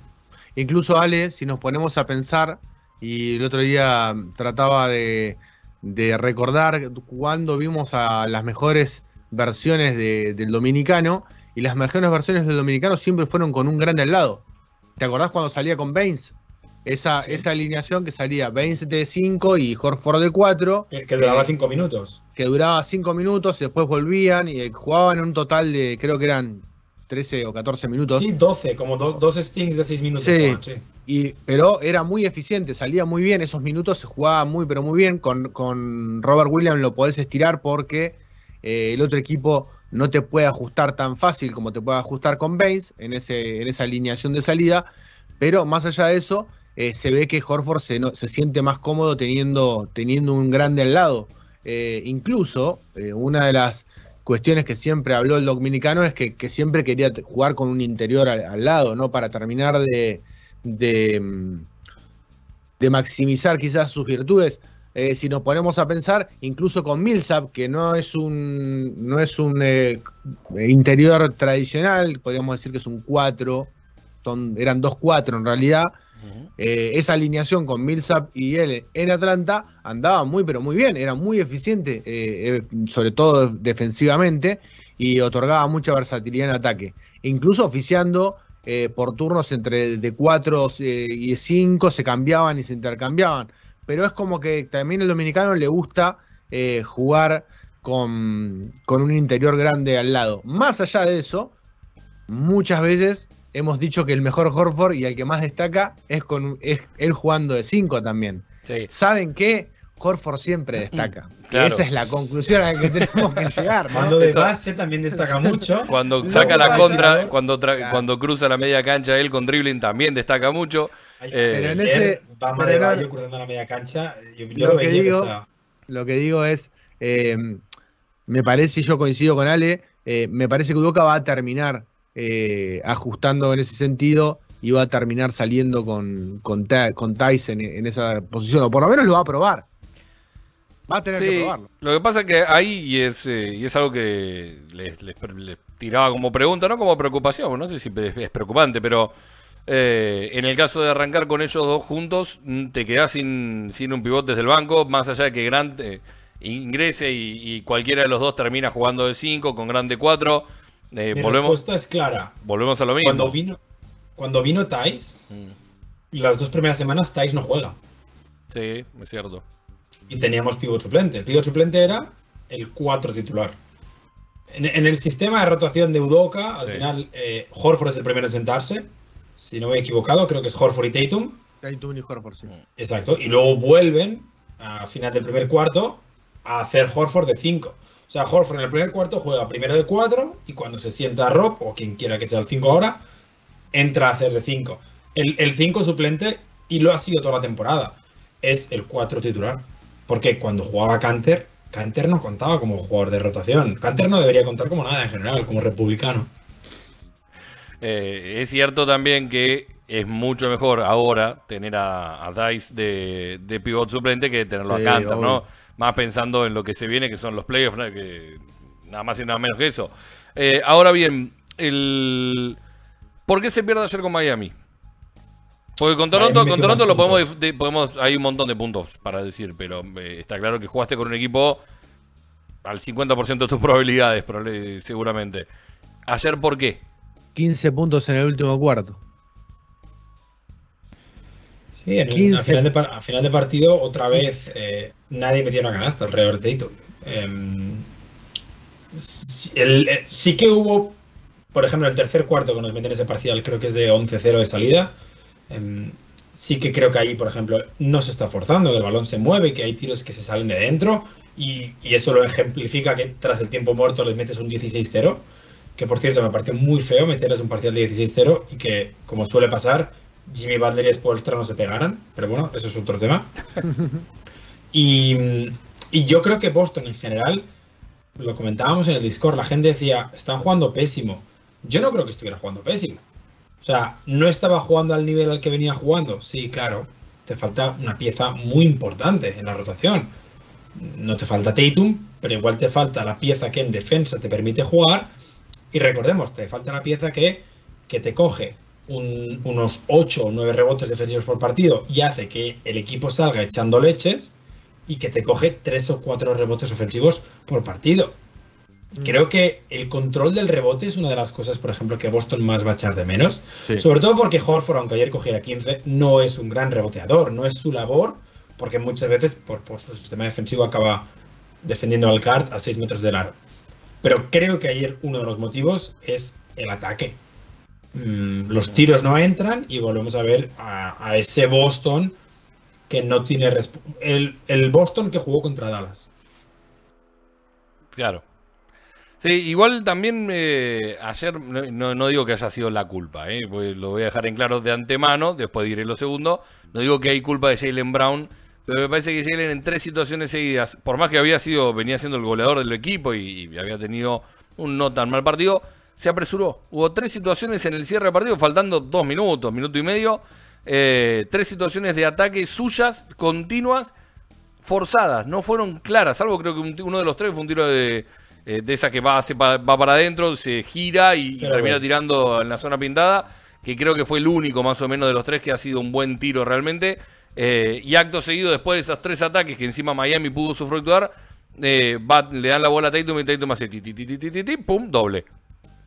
incluso Ale, si nos ponemos a pensar, y el otro día trataba de, de recordar cuando vimos a las mejores versiones de- del dominicano, y las mejores versiones del dominicano siempre fueron con un grande al lado. ¿Te acordás cuando salía con Baines? Esa, Sí. esa alineación que salía Baines de 5 y Horford de 4, Que, que duraba 5 minutos. que duraba 5 minutos y después volvían y eh, jugaban un total de, creo que eran 13 o 14 minutos. Sí, 12, como do- dos stings de 6 minutos. Sí. Y, pero era muy eficiente, salía muy bien, esos minutos se jugaba muy, pero muy bien. Con, con Robert Williams lo podés estirar porque eh, el otro equipo no te puede ajustar tan fácil como te puede ajustar con Baines en, ese, en esa alineación de salida. Pero más allá de eso, eh, se ve que Horford se, se siente más cómodo teniendo, teniendo un grande al lado. Eh, incluso, eh, una de las cuestiones que siempre habló el dominicano es que, siempre quería jugar con un interior al, al lado, ¿no? Para terminar de, de, mm, de maximizar quizás sus virtudes. Eh, si nos ponemos a pensar, incluso con Millsap, que no es un, no es un eh, interior tradicional, podríamos decir que es un 4, son, eran dos 4 en realidad. Eh, esa alineación con Millsap y él en Atlanta andaba muy, pero muy bien, era muy eficiente, eh, eh, sobre todo defensivamente, y otorgaba mucha versatilidad en ataque. Incluso oficiando eh, por turnos entre de 4 y 5, se cambiaban y se intercambiaban. Pero es como que también el dominicano le gusta eh, jugar con, con un interior grande al lado. Más allá de eso, muchas veces hemos dicho que el mejor Horford y el que más destaca es con es él jugando de 5 también. Sí. ¿Saben qué? Horford siempre destaca. Claro. Esa es la conclusión a la que tenemos que llegar. ¿no? Cuando de base también destaca mucho. Cuando saca la contra, cuando, Claro. cuando cruza la media cancha él con dribbling también destaca mucho. Ay, Eh, Pero en ese- Bama de Bayo cruzando la media cancha. Yo, yo Lo lo que digo- Lo que digo es, eh, me parece, y yo coincido con Ale, eh, me parece que Udoka va a terminar eh, ajustando en ese sentido y va a terminar saliendo con, con, Ta- con Tyson en, en esa posición, o por lo menos lo va a probar. Va a tener que Sí, probarlo. lo que pasa es que ahí, y es, eh, y es algo que les, les- les tiraba como pregunta, no como preocupación, no sé si es, preocupante, pero eh, en el caso de arrancar con ellos dos juntos, mm, te quedás sin, sin un pivot desde el banco, más allá de que Grant eh, ingrese y, y cualquiera de los dos termina jugando de 5 con Grant de 4. Mi volvemos, respuesta es clara. volvemos a lo mismo. Cuando vino, cuando vino Thais, Mm, las dos primeras semanas Thais no juega. Sí, es cierto. Y teníamos pivot suplente. El pivot suplente era el 4 titular. En, en el sistema de rotación de Udoka, al Sí. final, eh, Horford es el primero en sentarse. Si no me he equivocado, creo que es Horford y Tatum. Tatum y Horford, sí. Exacto. Y luego vuelven a final del primer cuarto a hacer Horford de 5. O sea, Horford en el primer cuarto juega primero de 4 y cuando se sienta Rob, o quien quiera que sea el 5 ahora, entra a hacer de 5. El 5 suplente, y lo ha sido toda la temporada, es el 4 titular. Porque cuando jugaba Canter, Canter no contaba como jugador de rotación. Canter no debería contar como nada en general, como republicano. Eh, es cierto también que es mucho mejor ahora tener a, a Dice de, de pivot suplente que tenerlo Sí, a Cantor, obvio. ¿no? Más pensando en lo que se viene, que son los playoffs, ¿no? que nada más y nada menos que eso. Eh, ahora bien, el ¿por qué se pierde ayer con Miami? Porque con Toronto, con Toronto lo podemos, de- podemos, hay un montón de puntos para decir, pero eh, está claro que jugaste con un equipo al 50% de tus probabilidades, probable- seguramente. Ayer, ¿por qué? 15 puntos en el último cuarto. Sí, en el- 15. a, final de, par- a final de partido, otra vez, eh, nadie metió una canasta alrededor de Tatum. Em, sí, eh, sí que hubo, por ejemplo, el tercer cuarto que nos meten ese parcial, creo que es de 11-0 de salida. Em, sí que creo que ahí, por ejemplo, no se está forzando, que el balón se mueve, que hay tiros que se salen de dentro. Y, y eso lo ejemplifica que tras el tiempo muerto les metes un 16-0. Que por cierto me pareció muy feo meterles un parcial de 16-0 y que, como suele pasar, Jimmy Butler y Spoelstra no se pegaran. Pero bueno, eso es otro tema. Y, y yo creo que Boston en general, lo comentábamos en el Discord, la gente decía, están jugando pésimo. Yo no creo que estuviera jugando pésimo. O sea, no estaba jugando al nivel al que venía jugando. Sí, claro, te falta una pieza muy importante en la rotación. No te falta Tatum, pero igual te falta la pieza que en defensa te permite jugar. Y recordemos, te falta la pieza que, que te coge un- unos 8 o 9 rebotes defensivos por partido y hace que el equipo salga echando leches y que te coge 3 o 4 rebotes ofensivos por partido. Creo que el control del rebote es una de las cosas, por ejemplo, que Boston más va a echar de menos. Sí. Sobre todo porque Horford, aunque ayer cogiera 15, no es un gran reboteador, no es su labor, porque muchas veces por, por su sistema defensivo acaba defendiendo al guard a 6 metros del aro. Pero creo que ayer uno de los motivos es el ataque. Mm, los tiros no entran y volvemos a ver a, a ese Boston que no tiene el, el Boston que jugó contra Dallas. Claro. Sí, igual también eh, ayer, no, no- digo que haya sido la culpa, eh, porque lo voy a dejar en claro de antemano, después diré lo segundo. No digo que hay culpa de Jalen Brown, pero me parece que Jalen en tres situaciones seguidas, por más que había sido, venía siendo el goleador del equipo y, había tenido un no tan mal partido, se apresuró. Hubo tres situaciones en el cierre de partido, faltando dos minutos, minuto y medio, eh, tres situaciones de ataque suyas, continuas, forzadas, no fueron claras, salvo creo que un- uno de los tres fue un tiro de, eh, de esa que va, va para adentro, se gira y, termina tirando en la zona pintada, que creo que fue el único más o menos de los tres que ha sido un buen tiro realmente. Eh, y acto seguido, después de esos tres ataques que encima Miami pudo sufructuar, eh, va- le dan la bola a Tatum y Tatum hace ti, pum, doble.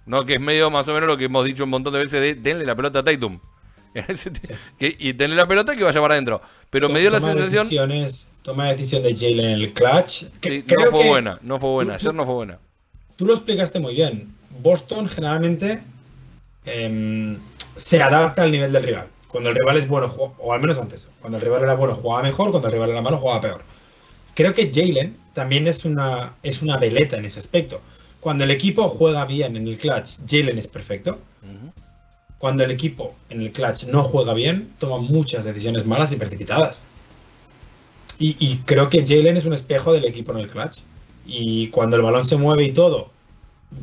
¿no? Que es medio más o menos lo que hemos dicho un montón de veces de denle la pelota a Tatum. Que- y denle la pelota que vaya para adentro. Pero me dio la Toma sensación. Decisiones, toma decisión de Jalen en el clutch. que Sí, no fue que buena, no fue buena. tú- Ayer no fue buena. Tú lo explicaste muy bien. Boston generalmente em, se adapta al nivel del rival. Cuando el rival es bueno, o al menos antes, cuando el rival era bueno jugaba mejor, cuando el rival era malo jugaba peor. Creo que Jalen también es una, es una veleta en ese aspecto. Cuando el equipo juega bien en el clutch, Jalen es perfecto. Cuando el equipo en el clutch no juega bien, toma muchas decisiones malas y precipitadas. Y, y creo que Jalen es un espejo del equipo en el clutch. Y cuando el balón se mueve y todo,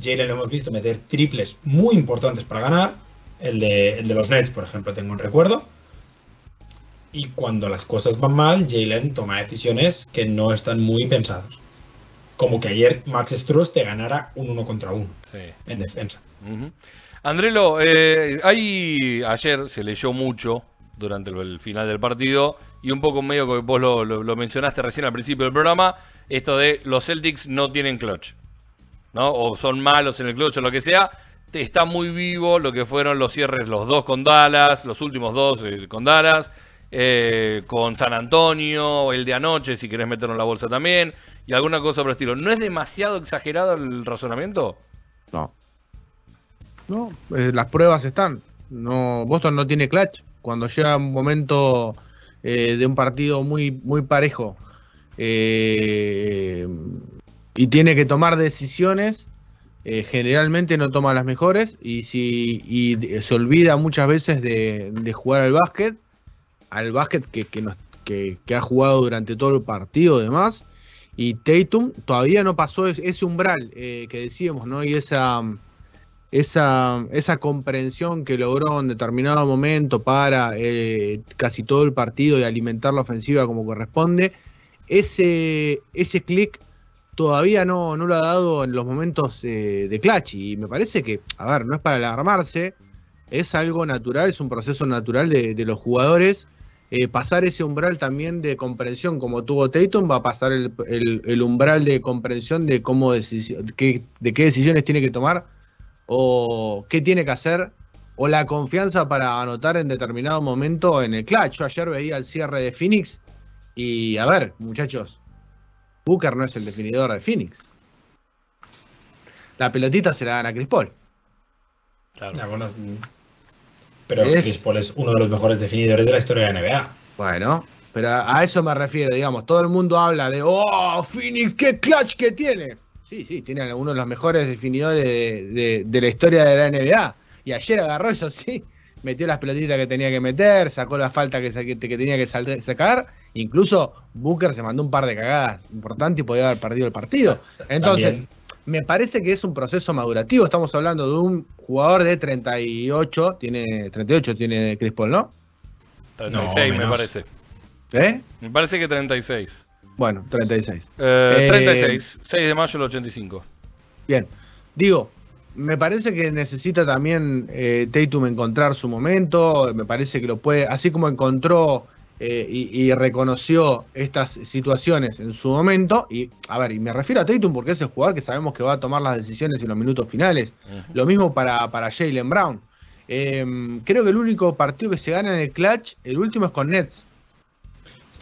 Jalen lo hemos visto meter triples muy importantes para ganar. El de, el de los Nets, por ejemplo, tengo un recuerdo. Y cuando las cosas van mal, Jalen toma decisiones que no están muy pensadas. Como que ayer Max Struz te ganara un uno contra uno Sí. en defensa. Ujú. Andrelo, eh, ayer se leyó mucho durante el, final del partido y un poco medio que vos lo, lo- mencionaste recién al principio del programa, esto de los Celtics no tienen clutch, ¿no? O son malos en el clutch o lo que sea. Está muy vivo lo que fueron los cierres, los dos con Dallas, los últimos dos eh, con Dallas, eh, con San Antonio, el de anoche, si querés meterlo en la bolsa también, y alguna cosa por el estilo. ¿No es demasiado exagerado el razonamiento? No. No, eh, las pruebas están. No, Boston no tiene clutch. Cuando llega un momento eh, de un partido muy, muy parejo eh, y tiene que tomar decisiones, eh, generalmente no toma las mejores y, si, y se olvida muchas veces de, jugar al básquet, al básquet que, que, nos- que- que ha jugado durante todo el partido y demás. Y Tatum todavía no pasó es- ese umbral que decíamos, ¿no? Y esa, esa, esa comprensión que logró en determinado momento para eh, casi todo el partido y alimentar la ofensiva como corresponde, ese, ese clic todavía no, no lo ha dado en los momentos eh, de clutch. Y me parece que, a ver, no es para alarmarse, es algo natural, es un proceso natural de, de los jugadores. eh, pasar ese umbral también de comprensión como tuvo Tatum, va a pasar el, el- umbral de comprensión de cómo decisi- qué- de qué decisiones tiene que tomar o qué tiene que hacer o la confianza para anotar en determinado momento en el clutch. Yo ayer veía el cierre de Phoenix y a ver, muchachos, Booker no es el definidor de Phoenix. La pelotita se la dan a Chris Paul. Claro. Ah, bueno, pero Es- Chris Paul es uno de los mejores definidores de la historia de la NBA. Bueno, pero a a eso me refiero, digamos, todo el mundo habla de, oh, Phoenix, qué clutch que tiene. Sí, sí, tiene uno de los mejores definidores de, de- de la historia de la NBA. Y ayer agarró eso, sí, metió las pelotitas que tenía que meter, sacó la falta que, sa- que- que tenía que sal- sacar. Incluso Booker se mandó un par de cagadas importantes y podía haber perdido el partido. Entonces, También. me parece que es un proceso madurativo. Estamos hablando de un jugador de 38, tiene 38 tiene Chris Paul, ¿no? 36 me menos. parece. ¿Eh? Me parece que 36. Bueno, 36. Eh, Eh, 36, 6 de mayo del 85. Bien. Digo, me parece que necesita también eh, Tatum encontrar su momento. Me parece que lo puede, así como encontró eh, y, y reconoció estas situaciones en su momento. Y, a ver, y me refiero a Tatum porque es el jugador que sabemos que va a tomar las decisiones en los minutos finales. Lo mismo para, para Jalen Brown. Eh, creo que el único partido que se gana en el clutch, el último es con Nets.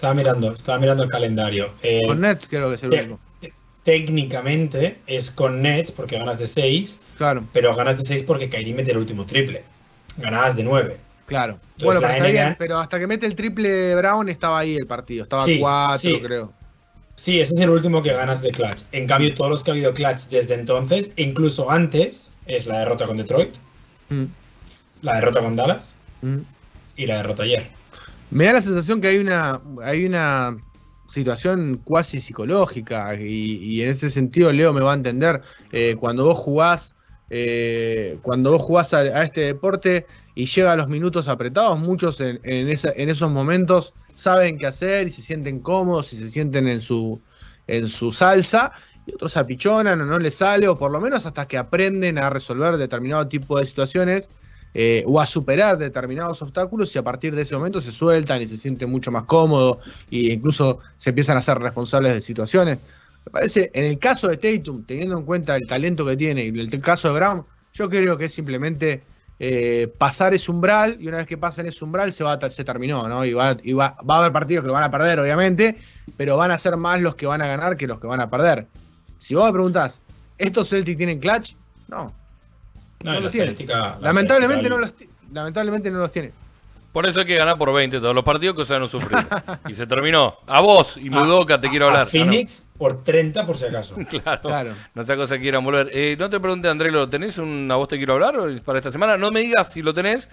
Estaba mirando, estaba mirando el calendario. Eh, Con Nets creo que es el único. te- técnicamente es con Nets porque ganas de 6, Claro, pero ganas de 6 porque Kyrie mete el último triple. Ganabas de 9. claro. Entonces, bueno, pero está NBA bien, pero hasta que mete el triple Brown estaba ahí el partido. Estaba Sí, 4, sí. creo. Sí, ese es el último que ganas de clutch. En cambio, todos los que ha habido clutch desde entonces, e incluso antes, es la derrota con Detroit, Mm, la derrota con Dallas mm. y la derrota ayer. Me da la sensación que hay una, hay una situación cuasi psicológica y, en ese sentido Leo me va a entender. eh, cuando vos jugás, eh, cuando vos jugás a, a este deporte y llega a los minutos apretados. Muchos en, en, esa- en esos momentos saben qué hacer y se sienten cómodos y se sienten en su, en su salsa. Y otros apichonan o no les sale, o por lo menos hasta que aprenden a resolver determinado tipo de situaciones eh, o a superar determinados obstáculos y a partir de ese momento se sueltan y se sienten mucho más cómodos e incluso se empiezan a ser responsables de situaciones. Me parece, en el caso de Tatum, teniendo en cuenta el talento que tiene y el caso de Brown, yo creo que es simplemente eh, pasar ese umbral y una vez que pasan ese umbral se, va, se terminó, ¿no? Y, va, y va, va a haber partidos que lo van a perder, obviamente, pero van a ser más los que van a ganar que los que van a perder. Si vos me preguntás, ¿estos Celtics tienen clutch? No. No, lo la tiene. Lamentablemente no, los, lamentablemente no los tiene. Por eso hay que ganar por 20 todos los partidos, cosa de no sufrir. y se terminó. A vos y Mudoka te quiero a hablar. Ah, no. Phoenix por 30 por si acaso. Claro, Claro. no sea cosa que quieran volver. Eh, no te pregunté, Andrelo, ¿tenés un a vos te quiero hablar para esta semana? No me digas si lo tenés,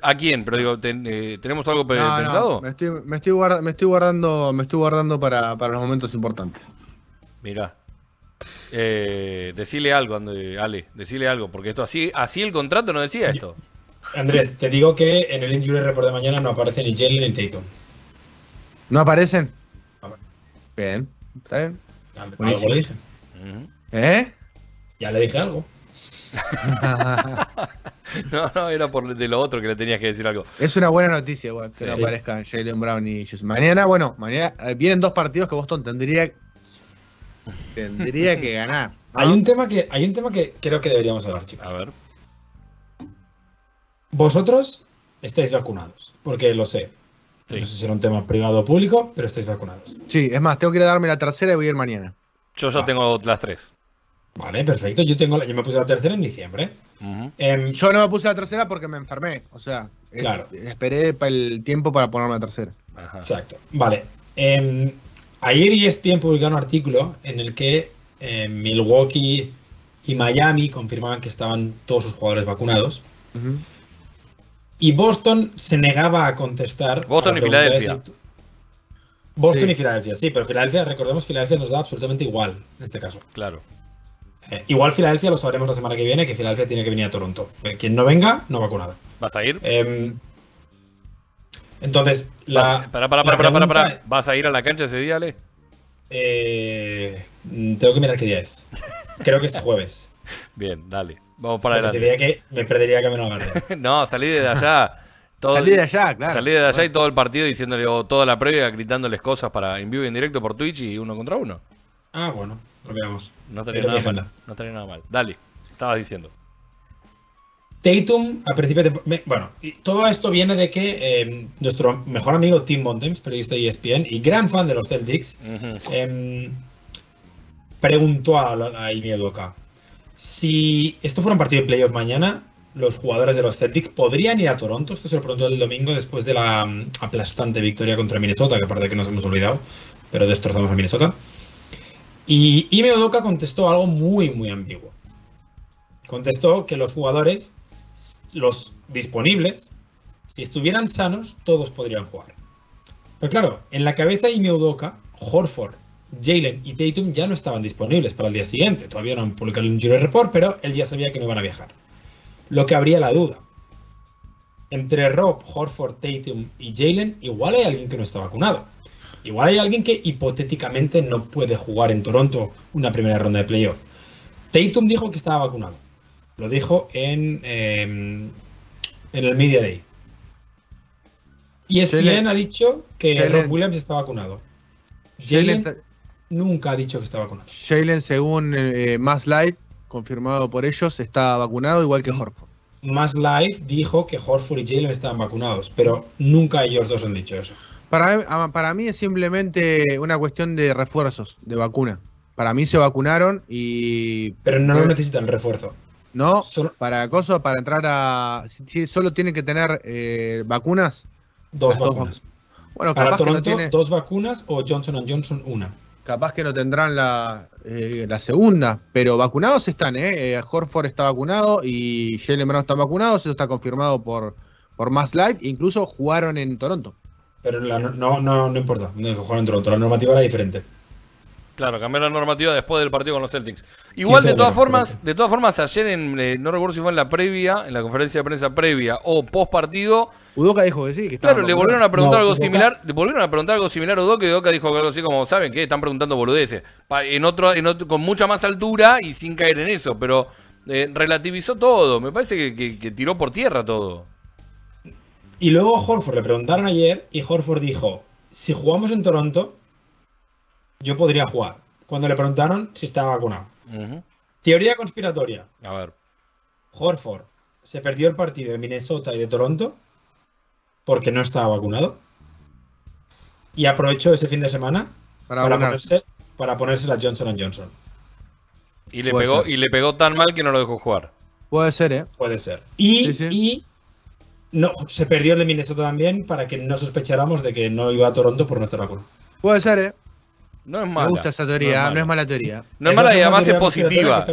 a quién, pero digo, ten- eh, ¿tenemos algo no, pensado? me, estoy, me, estoy guarda- me estoy guardando, me estoy guardando para, para los momentos importantes. Mirá. Eh, decile algo, André- Ale, decile algo, porque esto así, así el contrato no decía esto. Andrés, te digo que en el Injury Report de mañana no aparece ni Jalen ni Tatum. ¿No aparecen? A ver. Bien, está bien. Algo Buenísimo. le dije. ¿Eh? Ya le dije algo. No, no, era por de lo otro que le tenías que decir algo. Es una buena noticia, igual, que Sí. no Sí. aparezcan Jalen Brown y Jesus. Mañana, bueno, mañana eh, vienen dos partidos que Boston tendría, tendría que ganar. ¿no? Hay un tema que hay un tema que creo que deberíamos hablar, chicos. A ver. Vosotros estáis vacunados, porque lo sé. Sí. No sé si era un tema privado o público, pero estáis vacunados. Sí, es más, tengo que ir a darme la tercera y voy a ir mañana. Yo ya Ah. tengo las tres. Vale, perfecto. Yo tengo la- yo me puse la tercera en diciembre. Em, Yo no me puse la tercera porque me enfermé, o sea, eh, Claro. esperé el tiempo para ponerme la tercera. Ajá. Exacto. Vale. Em, ayer ESPN publicó un artículo en el que em, Milwaukee y Miami confirmaban que estaban todos sus jugadores vacunados. Y Boston se negaba a contestar. Boston a y Filadelfia. si- Boston Sí. y Filadelfia, sí, pero Filadelfia, recordemos, Filadelfia nos da absolutamente igual en este caso. Claro. Eh, igual Filadelfia lo sabremos la semana que viene, que Filadelfia tiene que venir a Toronto. Eh, Quien no venga, no vacunado. ¿Vas a ir? Em, entonces, la. Vas- Para, para, la para, para, para. ¿Vas a ir a la cancha ese día, Ale? Eh, tengo que mirar qué día es. Creo que es jueves. Bien, dale. Vamos para adelante. sería que me perdería Camino Garden. No, salí de allá. Todo, Salí de allá, claro. Salí de allá y todo el partido diciéndole o toda la previa, gritándoles cosas para en vivo y en directo por Twitch y uno contra uno. Ah, bueno, lo veamos. No estaría nada mal. No estaría nada mal. Dale, estabas diciendo. Tatum, a principio de. Bueno, y todo esto viene de que eh, nuestro mejor amigo Tim Bontemps, periodista de ESPN y gran fan de los Celtics, em, preguntó a, a si esto fuera un partido de playoff mañana, los jugadores de los Celtics podrían ir a Toronto. Esto se lo preguntó el domingo después de la mm, aplastante victoria contra Minnesota, que aparte que nos hemos olvidado, pero destrozamos a Minnesota. Y Ime Udoka contestó algo muy, muy ambiguo. Contestó que los jugadores, los disponibles, si estuvieran sanos, todos podrían jugar. Pero claro, en la cabeza de Ime Udoka, Horford, Jalen y Tatum ya no estaban disponibles para el día siguiente. Todavía no han publicado el injury report, pero él ya sabía que no iban a viajar. Lo que habría la duda. Entre Rob, Horford, Tatum y Jalen, igual hay alguien que no está vacunado. Igual hay alguien que hipotéticamente no puede jugar en Toronto una primera ronda de playoff. Tatum dijo que estaba vacunado. Lo dijo en, eh, en el Media Day. Y ESPN ha dicho que Rob Williams está vacunado. Jalen, nunca ha dicho que está vacunado. Jalen, según eh, Live, confirmado por ellos, está vacunado igual que. Horford. Más Live dijo que Horford y Jalen estaban vacunados, pero nunca ellos dos han dicho eso. Para, ah, para mí es simplemente una cuestión de refuerzos, de vacuna. Para mí se vacunaron y Pero no lo Eh. necesitan refuerzo. No, Solo para cosas, para entrar a... Si, si solo tienen que tener eh, vacunas, dos vacunas. bueno, Para capaz que, no Toronto, tiene- dos vacunas o Johnson Johnson una. capaz que no tendrán la, eh, la segunda, pero vacunados están, ¿eh? Eh, Horford está vacunado y Jalen Brown están vacunados, eso está confirmado por, por Mass Live, incluso jugaron en Toronto. Pero la- no, no, no importa, no hay que jugar en Toronto, la normativa era diferente. Claro, cambió la normativa después del partido con los Celtics. Igual, 15 de todas formas, de todas formas, ayer en, eh, no recuerdo si fue en la previa, en la conferencia de prensa previa o post partido, Udoka dijo que sí, que estaba claro, le volvieron a preguntar No, algo Udoka- similar, le volvieron a preguntar algo similar a Udoka y Udoka dijo algo así como, ¿saben qué? Están preguntando boludeces. Pa- En otro, en otro, con mucha más altura y sin caer en eso, pero eh, relativizó todo. Me parece que, que- que tiró por tierra todo. Y luego a Horford le preguntaron ayer y Horford dijo, si jugamos en Toronto, yo podría jugar. Cuando le preguntaron si estaba vacunado. Teoría conspiratoria. A ver. Horford se perdió el partido de Minnesota y de Toronto porque no estaba vacunado. Y aprovechó ese fin de semana Para ponerse, para ponerse la Johnson Johnson. Y le, Puede pegó, ser. y le pegó tan mal que no lo dejó jugar. Puede ser, ¿eh? Puede ser. Y, Sí, sí. y no, se perdió el de Minnesota también para que no sospecháramos de que no iba a Toronto por no estar vacunado. Puede ser, ¿eh? No es Me mala. gusta esa teoría, no es, mala. mala teoría. No es mala y además es positiva.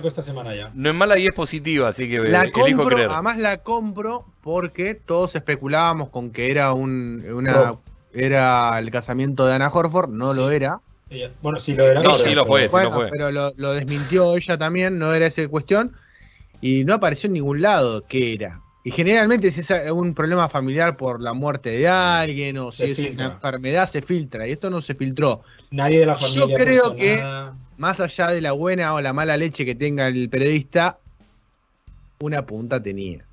No es mala y es positiva, así que eh, La elijo compro, creer. además la compro porque todos especulábamos con que era un una No. era el casamiento de Ana Horford, no lo era. Ella- bueno, sí lo era. No, sí lo fue, sí bueno, lo fue. pero lo, lo desmintió ella también, no era esa cuestión y no apareció en ningún lado qué era. Y generalmente si es un problema familiar por la muerte de alguien o Se si es una enfermedad se filtra y esto no se filtró. Nadie de la Yo familia. ha creo que- nada. Más allá de la buena o la mala leche que tenga el periodista, una punta tenía.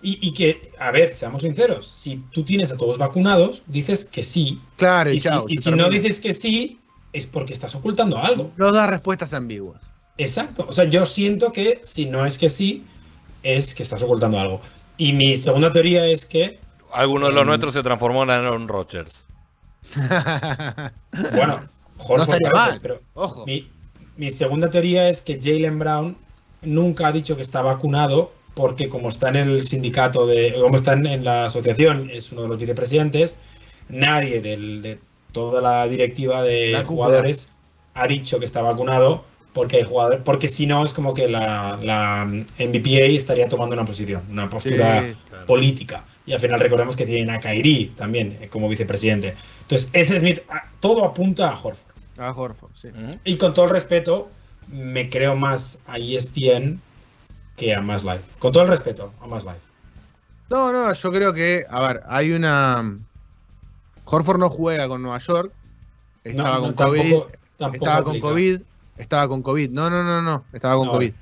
Y, y que, a ver, seamos sinceros, si tú tienes a todos vacunados, dices que sí. Claro, y, Y si, y si no dices que sí, es porque estás ocultando algo. No da respuestas ambiguas. Exacto. O sea, yo siento que si no es que sí, es que estás ocultando algo. Y mi segunda teoría es que, Alguno de los Mm. nuestros se transformó en Aaron Rodgers. bueno, no estaría parece, mal. pero Ojo. mi, mi segunda teoría es que Jalen Brown nunca ha dicho que está vacunado porque como está en el sindicato de, como está en, la asociación, es uno de los vicepresidentes, nadie del- de toda la directiva de La jugadores ha dicho que está vacunado porque hay jugadores, porque si no es como que la, la MVPA estaría tomando una posición, una postura Sí, claro. política. Y al final recordemos que tienen a Kairi también eh, como vicepresidente. Entonces, ese es mi, a- todo apunta a Horford. A Horford, sí. Y con todo el respeto, me creo más a ESPN que a Más Live. Con todo el respeto, a Más Live. No, no, yo creo que, a ver, hay una. Horford no juega con Nueva York. Estaba No, no, con COVID. tampoco- estaba con. COVID. Estaba con COVID. No, no, no, no. Estaba con No, COVID.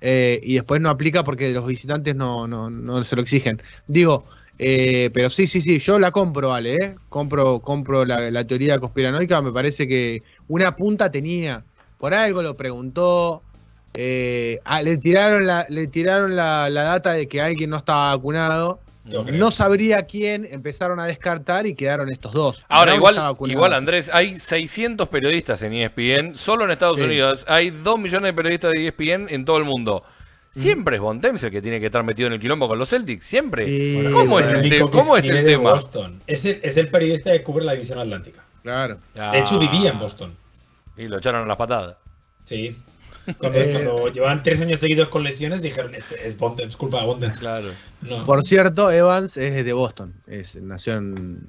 Eh, y después no aplica porque los visitantes no, no, no se lo exigen. Digo, eh, pero sí, sí, sí, yo la compro, vale, ¿eh? Compro, compro la, la teoría conspiranoica. Me parece que una punta tenía. Por algo lo preguntó. eh, ah, le tiraron, la, le tiraron la, la data de que alguien no estaba vacunado. No sabría quién, empezaron a descartar y quedaron estos dos. Ahora, igual, igual, Andrés, hay 600 periodistas en ESPN, solo en Estados Sí. Unidos. Hay 2 millones de periodistas de ESPN en todo el mundo. Siempre es Bontemps el que tiene que estar metido en el quilombo con los Celtics, siempre. Sí. ¿Cómo es el, cómo es el tema? Boston. Es el, es el periodista que cubre la división atlántica. Claro. De hecho, Ah, vivía en Boston. Y lo echaron a las patadas. Sí. Cuando, Eh. cuando llevaban tres años seguidos con lesiones, dijeron: Este es Bontemps, culpa de Bontemps. Claro. No. Por cierto, Evans es de Boston. Es, nació, en,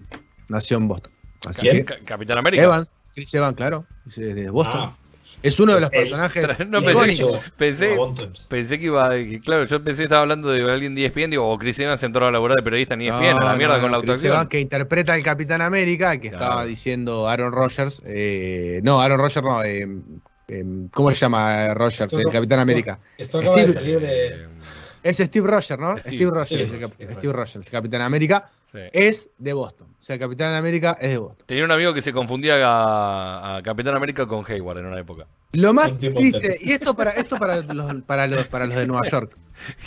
nació en Boston. Así ¿Quién? que Capitán América. Evans, Chris Evans, claro. Es de Boston. Ah, es uno de los personajes. No, pensé, que, pensé, que iba. que, claro, yo pensé que estaba hablando de alguien de ESPN, digo, o Chris Evans entró a laborar de periodista en ESPN, a la No, mierda no, con la no, Chris actuación. Evans, que interpreta al Capitán América, que Claro. estaba diciendo Aaron Rodgers. eh, no, Aaron Rodgers no. eh, ¿Cómo se llama eh, Rodgers? Esto el Capitán esto- América. Esto acaba de salir de. Es Steve Rogers, ¿no? Steve, Steve, Rogers, sí, es el Steve Rogers. Rogers, Capitán América, sí. es de Boston. O sea, el Capitán América es de Boston. Tenía un amigo que se confundía a, a Capitán América con Hayward en una época. Lo más triste, y esto para esto para los, para los, para los de Nueva York.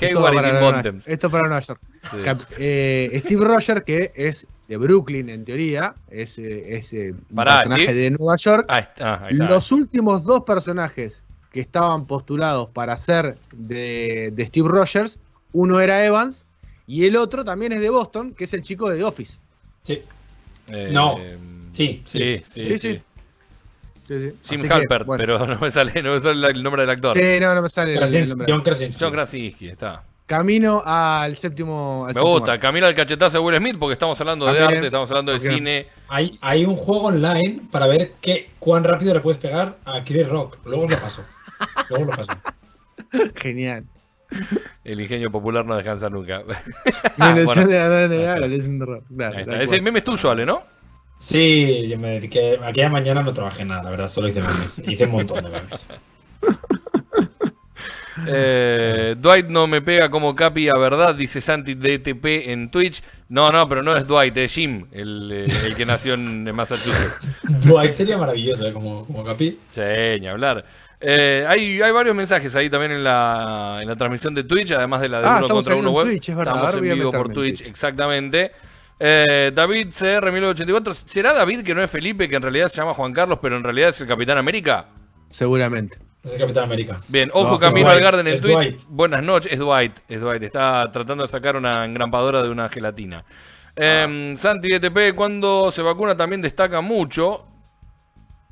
Esto Hayward y para Nueva- Bontemps. Esto para Nueva York. Sí. Cap- eh, Steve Rogers, que es de Brooklyn en teoría, es, eh, es eh, un personaje Steve- de Nueva York. Ah, está, ahí está. Los últimos dos personajes que estaban postulados para ser de, de Steve Rogers, uno era Evans y el otro también es de Boston, que es el chico de The Office. Sí. Eh, No. Sí, Sí, sí, Sí, sí. sí. Sí, sí. Jim Halpert, bueno. pero no me sale, no me sale el nombre del actor. Sí, no, no me sale el- el Krasinski, nombre. John Krasinski. John Krasinski, está. Camino al séptimo. al Me séptimo gusta. arte. Camila el cachetazo de Will Smith porque estamos hablando de arte, estamos hablando de cine. Hay, hay un juego online para ver qué, cuán rápido le puedes pegar a Chris Rock. Luego lo paso. Luego lo paso. Genial. El ingenio popular no descansa nunca. Ilusión bueno. de Rock. Claro, Ese meme es tuyo, Ale, ¿no? Sí, yo me dediqué. Aquella mañana no trabajé nada, la verdad, solo hice memes. Hice un montón de memes. Eh, Dwight no me pega como Capi a verdad, dice Santi DTP en Twitch. No, no, pero no es Dwight, es Jim, el, eh, el que nació en Massachusetts. Dwight sería maravilloso, ¿eh? Como, como Capi. Sí, ni hablar. Eh, hay, hay varios mensajes ahí también en la, en la transmisión de Twitch, además de la de Ah, uno contra uno web. Twitch, es verdad. Estamos en vivo por Twitch, Twitch. exactamente. Eh, David CR1984, ¿será David que no es Felipe, que en realidad se llama Juan Carlos, pero en realidad es el Capitán América? Seguramente. Es el Capitán América. Bien, ojo No, Camino Dwight, al Garden en es Twitch. Dwight. Buenas noches, es Dwight, es Dwight. Está tratando de sacar una engrampadora de una gelatina. Eh, Santi DTP, cuando se vacuna también destaca mucho.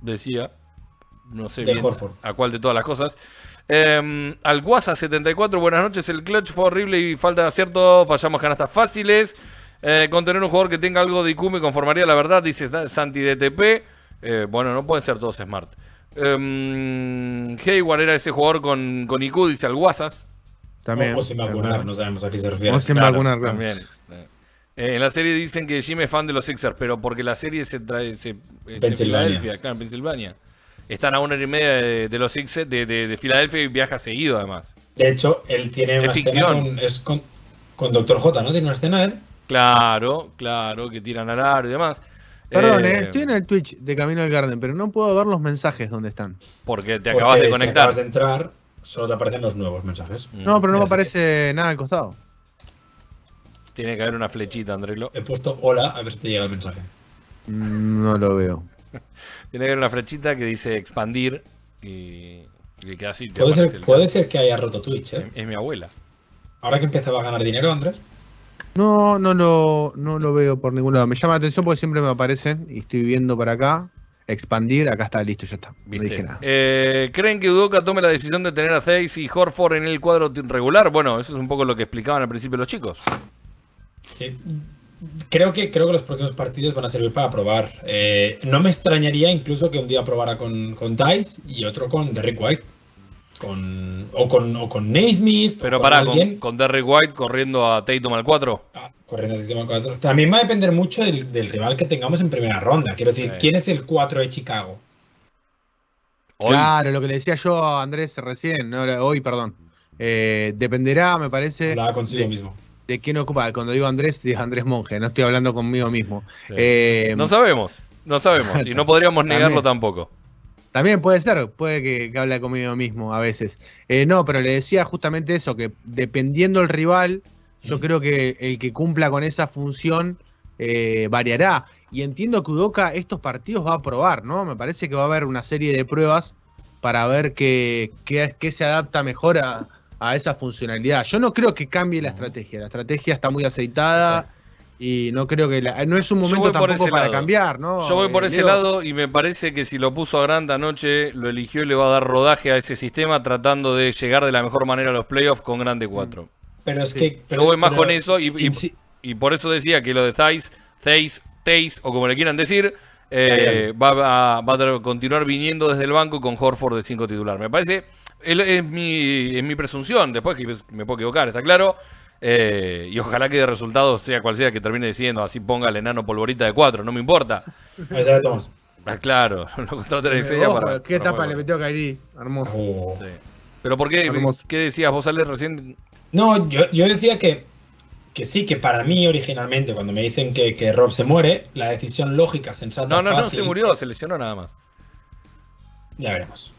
Decía. No sé De bien Horford. a cuál de todas las cosas. Eh, Alguasa 74, buenas noches. El clutch fue horrible y falta de acierto. Fallamos canastas fáciles. Eh, con tener un jugador que tenga algo de IQ me conformaría, la verdad, dice Santi DTP. Eh, bueno, no pueden ser todos smart. Um, Hayward era ese jugador con, con IQ, dice Alguazas. También. o, o sin vacunar, no sabemos a qué se refiere. O sin Claro, vacunar, claro. También. Eh, en la serie dicen que Jim es fan de los Sixers, pero porque la serie se trae se, en Pensilvania. Filadelfia, claro, en Pensilvania. Están a una hora y media de, de los Sixers, de, de- de Filadelfia y viaja seguido además. De hecho, él tiene una escena ficción. con, es con, con Doctor J, ¿no? Tiene una escena él. Claro, claro, que tiran al aro y demás. Perdón, Eh, eh, estoy en el Twitch de Camino al Garden, pero no puedo ver los mensajes donde están. Porque te porque acabas de si conectar. acabas de entrar, solo te aparecen los nuevos mensajes. Mm. No, pero no me que- aparece nada al costado. Tiene que haber una flechita, Andrelo. He puesto hola a ver si te llega el mensaje. Mm, No lo veo. Tiene que haber una flechita que dice expandir y, y que así te Puede ser, el puede ser que haya roto Twitch, ¿eh? Es, es mi abuela. Ahora que empezaba a ganar dinero, Andrés. No, no lo, no lo veo por ningún lado. Me llama la atención porque siempre me aparecen y estoy viendo para acá. Expandir, acá está, listo, ya está. No ¿Viste? dije nada. Eh, ¿Creen que Udoka tome la decisión de tener a Zeiss y Horford en el cuadro regular? Bueno, eso es un poco lo que explicaban al principio los chicos. Sí. Creo que, creo que los próximos partidos van a servir para probar. Eh, no me extrañaría incluso que un día probara con, con Dice y otro con Derrick White. Con, o, con, o con Naismith. Pero o pará, con alguien. con, con Derrick White corriendo a Tatum al 4. Ah, corriendo del tema cuatro. También va a depender mucho del, del rival que tengamos en primera ronda. Quiero decir, Sí. ¿quién es el 4 de Chicago? Hoy, Claro, lo que le decía yo a Andrés recién, no, hoy, perdón. Eh, dependerá, me parece, consigo de, mismo. de quién ocupa. Cuando digo Andrés, digo Andrés Monge, no estoy hablando conmigo mismo. Sí. Eh, no sabemos, no sabemos. Y no podríamos negarlo tampoco. También puede ser, puede que, que hable conmigo mismo a veces. Eh, no, pero le decía justamente eso, que dependiendo el rival, yo creo que el que cumpla con esa función eh, variará. Y entiendo que Udoca estos partidos va a probar, ¿no? Me parece que va a haber una serie de pruebas para ver qué, qué, qué se adapta mejor a, a esa funcionalidad. Yo no creo que cambie la estrategia. La estrategia está muy aceitada y no creo que... la- no es un momento tampoco para lado. cambiar, ¿no? Yo voy por Eh, ese Leo? lado y me parece que si lo puso a Grant anoche, lo eligió y le va a dar rodaje a ese sistema tratando de llegar de la mejor manera a los playoffs con Grande 4. Pero es Sí. que. pero- Yo voy más pero- con eso y, y- sí, y por eso decía que lo de Thais, Theis, Theis o como le quieran decir, eh, va, a, va a continuar viniendo desde el banco con Horford de 5 titular. Me parece, es, es mi, es mi presunción, después que me puedo equivocar, está claro. Eh, y ojalá que de resultado, sea cual sea que termine diciendo, así ponga el enano polvorita de 4, no me importa. Ya Tomás. Ah, claro, lo contrataré de Eh, Sella para. ¿Qué para etapa le metió a Kairi? Hermoso. Oh. Sí. Pero ¿por qué? Hermoso. ¿Qué decías vos, Ale, recién? No, yo, yo decía que, que sí, que para mí originalmente, cuando me dicen que, que Rob se muere, la decisión lógica, sensata. No, no, no, se murió, se lesionó nada más. Ya veremos.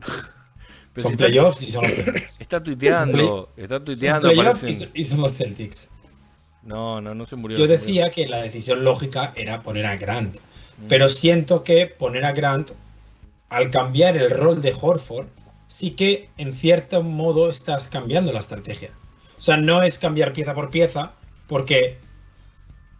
Pero son si playoffs y son los Celtics. Está tuiteando, está Son tuiteando, playoffs parece- y, son, y son los Celtics. No, no, no se murió. Yo se decía que la decisión lógica era poner a Grant. Mm. Pero siento que poner a Grant, al cambiar el rol de Horford, sí que en cierto modo estás cambiando la estrategia. O sea, no es cambiar pieza por pieza, porque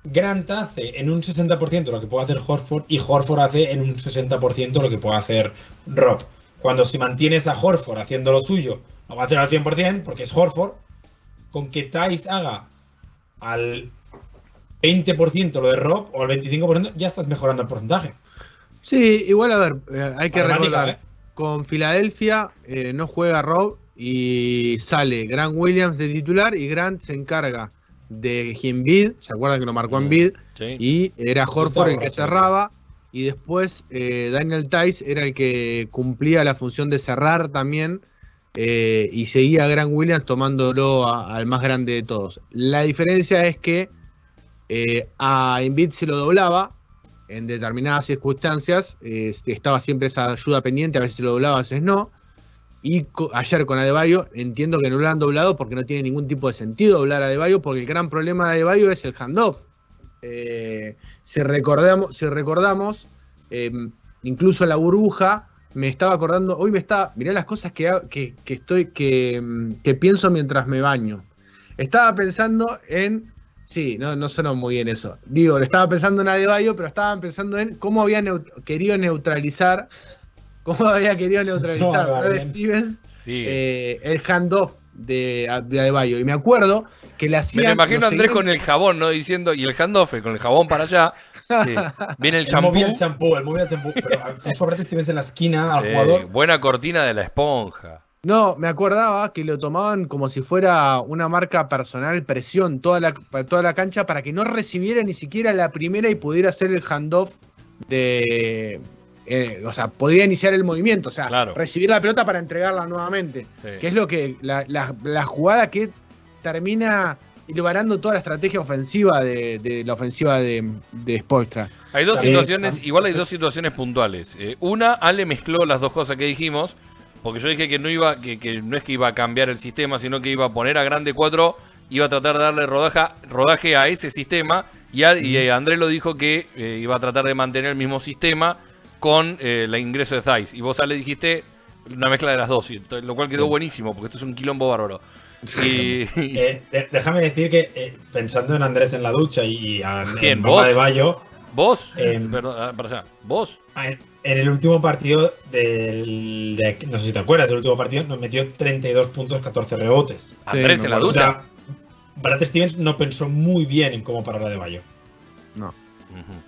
Grant hace en un 60% lo que puede hacer Horford y Horford hace en un 60% lo que puede hacer Rob. Cuando si mantienes a Horford haciendo lo suyo, lo va a hacer al 100% porque es Horford. con que Thais haga al 20% lo de Rob o al 25%, ya estás mejorando el porcentaje. Sí, igual a ver, eh, hay que recordar, ¿eh? con Filadelfia eh, no juega Rob y sale Grant Williams de titular y Grant se encarga de Embiid, ¿se acuerdan que lo marcó en bid? Sí. Y era Horford el que cerraba. Y después eh, Daniel Tice era el que cumplía la función de cerrar también. eh, y seguía a Grant Williams tomándolo a- al más grande de todos. La diferencia es que eh, a Embiid se lo doblaba en determinadas circunstancias. estaba siempre esa ayuda pendiente, a veces se lo doblaba, a veces no. Y ayer con Adebayo entiendo que no lo han doblado porque no tiene ningún tipo de sentido doblar a Adebayo porque el gran problema de Adebayo es el handoff. Si recordamos, si recordamos eh, incluso la burbuja, me estaba acordando, hoy me está, mirá las cosas que, que, que estoy, que, mm, que pienso mientras me baño. Estaba pensando en, sí, no, no sonó muy bien eso. Digo, estaba pensando en Adebayo, pero estaba pensando en cómo había neut- querido neutralizar, cómo había querido neutralizar No. Stevens Sí. eh, el handoff de, de Adebayo. Y me acuerdo que le Me hacían. lo imagino a Andrés con el jabón, ¿no? Diciendo, y el handoff con el jabón para allá. Sí. Viene el El champú. el champú, el móvil champú. Pero puso a Brad Stevens en la esquina al Sí, jugador. Buena cortina de la esponja. No, me acordaba que lo tomaban como si fuera una marca personal, presión, toda la, toda la cancha para que no recibiera ni siquiera la primera y pudiera hacer el handoff de. Eh, o sea, podría iniciar el movimiento, o sea, Claro. recibir la pelota para entregarla nuevamente. Sí. Que es lo que. La, la- la jugada que termina ilvarando toda la estrategia ofensiva de, de la ofensiva de, de Spoelstra. Hay dos situaciones, igual hay dos situaciones puntuales. Eh, una, Ale mezcló las dos cosas que dijimos, porque yo dije que no iba, que, que no es que iba a cambiar el sistema, sino que iba a poner a grande 4, iba a tratar de darle rodaja, rodaje a ese sistema, y, a- y, Andrés lo dijo que eh, iba a tratar de mantener el mismo sistema con eh, el ingreso de Thais. Y vos Ale dijiste una mezcla de las dos, y lo cual quedó Sí. buenísimo, porque esto es un quilombo bárbaro. Y, Eh, de- déjame decir que eh, pensando en Andrés en la ducha y a, ¿Quién, en vos? Bamba de Bayo, vos, Em, perdón, ah, para allá, vos, en, en el último partido del. de- no sé si te acuerdas, del último partido nos metió 32 puntos, 14 rebotes. Andrés en la acuerdo. O ducha. sea, Brad Stevens no pensó muy bien en cómo parar a De Bayo. No.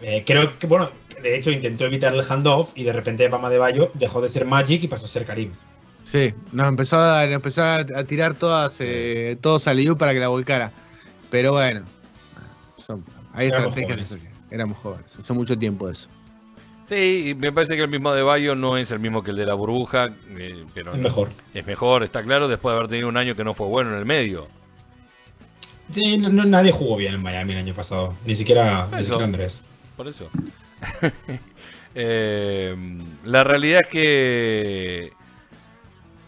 Eh, creo que, bueno, de hecho intentó evitar el handoff y de repente Bama de Bayo dejó de ser Magic y pasó a ser Karim. Sí, nos empezó a, empezó a, tirar todas, eh, todos a Liu para que la volcara. Pero bueno, son, hay Éramos estrategias. jóvenes. Éramos jóvenes, hace mucho tiempo eso. Sí, y me parece que el mismo de Bayo no es el mismo que el de la burbuja, eh, pero Es no- mejor. es mejor, está claro, después de haber tenido un año que no fue bueno en el medio. Sí, no- no- nadie jugó bien en Miami el año pasado. Ni siquiera, ni siquiera Andrés. Por eso. Eh, la realidad es que,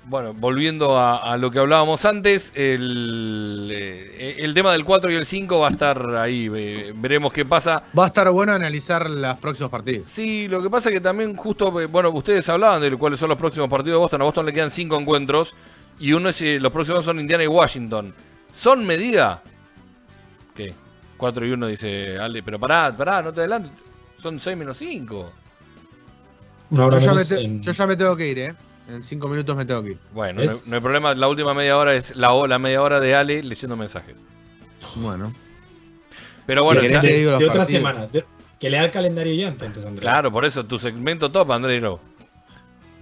bueno, volviendo a, a lo que hablábamos antes, el, eh, el tema del 4 y el 5 va a estar ahí, veremos qué pasa. Va a estar bueno analizar los próximos partidos. Sí, lo que pasa es que también justo, eh, bueno, ustedes hablaban de cuáles son los próximos partidos de Boston. A Boston le quedan cinco encuentros y uno es, eh, los próximos son Indiana y Washington. ¿Son medida? ¿Qué? 4 y 1 dice Ale, pero pará, pará, no te adelantes. Son 6 menos 5. Una hora Yo ya, me te- en- yo ya me tengo que ir, ¿eh? En cinco minutos me tengo que ir. Bueno, no, no hay problema. La última media hora es la, la media hora de Ale leyendo mensajes. Bueno. Pero bueno, Si de, querés ya- te digo de otra semana. de- que lea el calendario ya entonces, Andrés. claro, por eso tu segmento top, Andrés. no.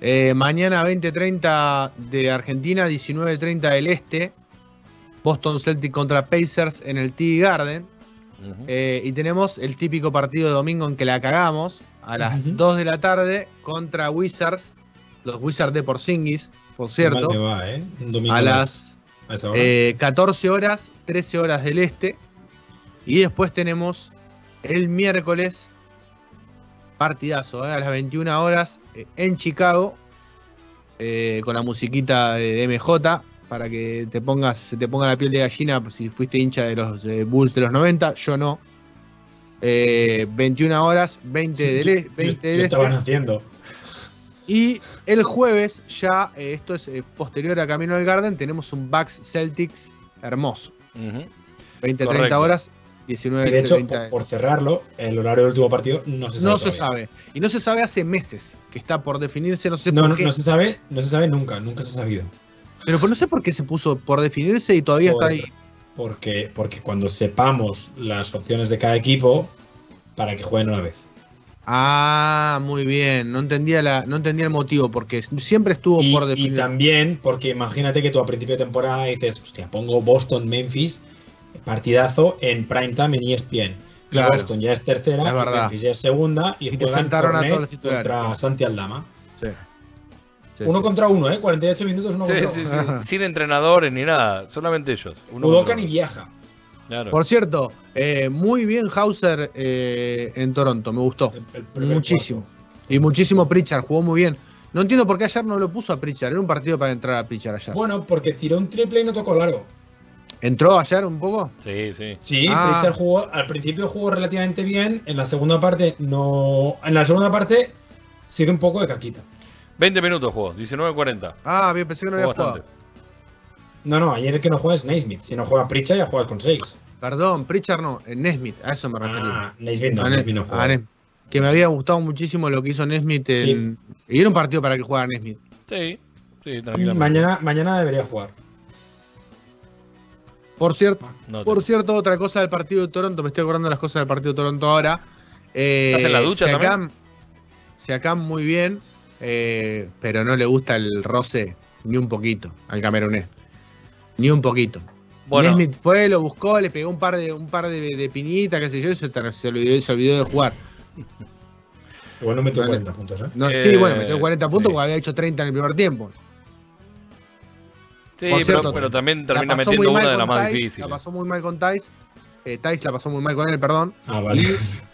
Eh, mañana 20.30 de Argentina, 19.30 del Este. Boston Celtic contra Pacers en el TD Garden. Eh, y tenemos el típico partido de domingo en que la cagamos a las Ujú. 2 de la tarde contra Wizards, los Wizards de Porzingis, por cierto, va, ¿eh? Un a las a esa hora. eh, 14 horas, 13 horas del este. Y después tenemos el miércoles, partidazo, eh, a las 21 horas en Chicago, eh, con la musiquita de, de MJ, para que te pongas, se te ponga la piel de gallina si fuiste hincha de los eh, Bulls de los 90, yo no. Eh, 21 horas, 20 del, Yo- e- yo- 20 yo del este. estaban haciendo. Y el jueves, ya, eh, esto es eh, posterior a Camino al Garden, tenemos un Bucks Celtics hermoso. Ujú. 20-30 Correcto. horas, Y de 19-30. hecho, por, por cerrarlo, el horario del último partido no se sabe. no se sabe. Y no se sabe hace meses que está por definirse, no sé No, por no, qué. no se sabe, no se sabe nunca, nunca se ha sabido. Pero pues no sé por qué se puso por definirse y todavía está ahí. porque, porque cuando sepamos las opciones de cada equipo, para que jueguen una vez. Ah, muy bien. No entendía la, no entendía el motivo, porque siempre estuvo Y, por y definir. también porque imagínate que tú a principio de temporada dices, hostia, pongo Boston, Memphis, partidazo en primetime en ESPN. Y Claro. Boston ya es tercera, Es y. Memphis ya es segunda y, Y te sentaron a todos los titulares. contra Santi Aldama. Sí. Uno sí. contra uno, ¿eh? 48 minutos, uno Sí, contra sí, uno. sí. Sin entrenadores ni nada, solamente ellos. Udoka ni viaja. Claro. Por cierto, eh, muy bien Hauser eh, en Toronto, me gustó. El- el primer Muchísimo. cuarto. Y muchísimo Pritchard, jugó muy bien. No entiendo por qué ayer no lo puso a Pritchard. Era un partido para entrar a Pritchard ayer. Bueno, porque tiró un triple y no tocó largo. ¿Entró ayer un poco? Sí, sí. Sí, Ah. Pritchard jugó, al principio jugó relativamente bien, en la segunda parte no. En la segunda parte sigue un poco de caquita. 20 minutos jugó, 19.40. Ah, bien, pensé que no había bastante. jugado. No, no, ayer el que no juega es Naismith. Si no juega Pritchard ya juegas con 6. Perdón, Pritchard no, en Nesmith, a eso me refería. Ah, Naismith no, A Ne- Naismith no juega. que me había gustado muchísimo lo que hizo Nesmith en... Y era un partido para que jugara Nesmith. Sí, sí, tranquilamente. Mañana, mañana debería jugar. Por cierto, No te- por cierto, otra cosa del partido de Toronto, me estoy acordando de las cosas del partido de Toronto ahora. Eh, ¿Estás en la ducha Siakam- Siakam muy bien, eh, pero no le gusta el roce ni un poquito al camerunés. Ni un poquito. Bueno, Nesmith fue, lo buscó, le pegó un par de, un par de, de piñitas, qué sé yo, y se, se olvidó, se olvidó de jugar. Igual no metió Vale. 40 puntos, ¿eh? No, Eh, sí, bueno, metió 40 puntos sí. porque había hecho 30 en el primer tiempo. sí, pero, pero también termina metiendo una de las más difíciles. La pasó muy mal con Tice. Eh, Tice la pasó muy mal con él, perdón. Ah, vale.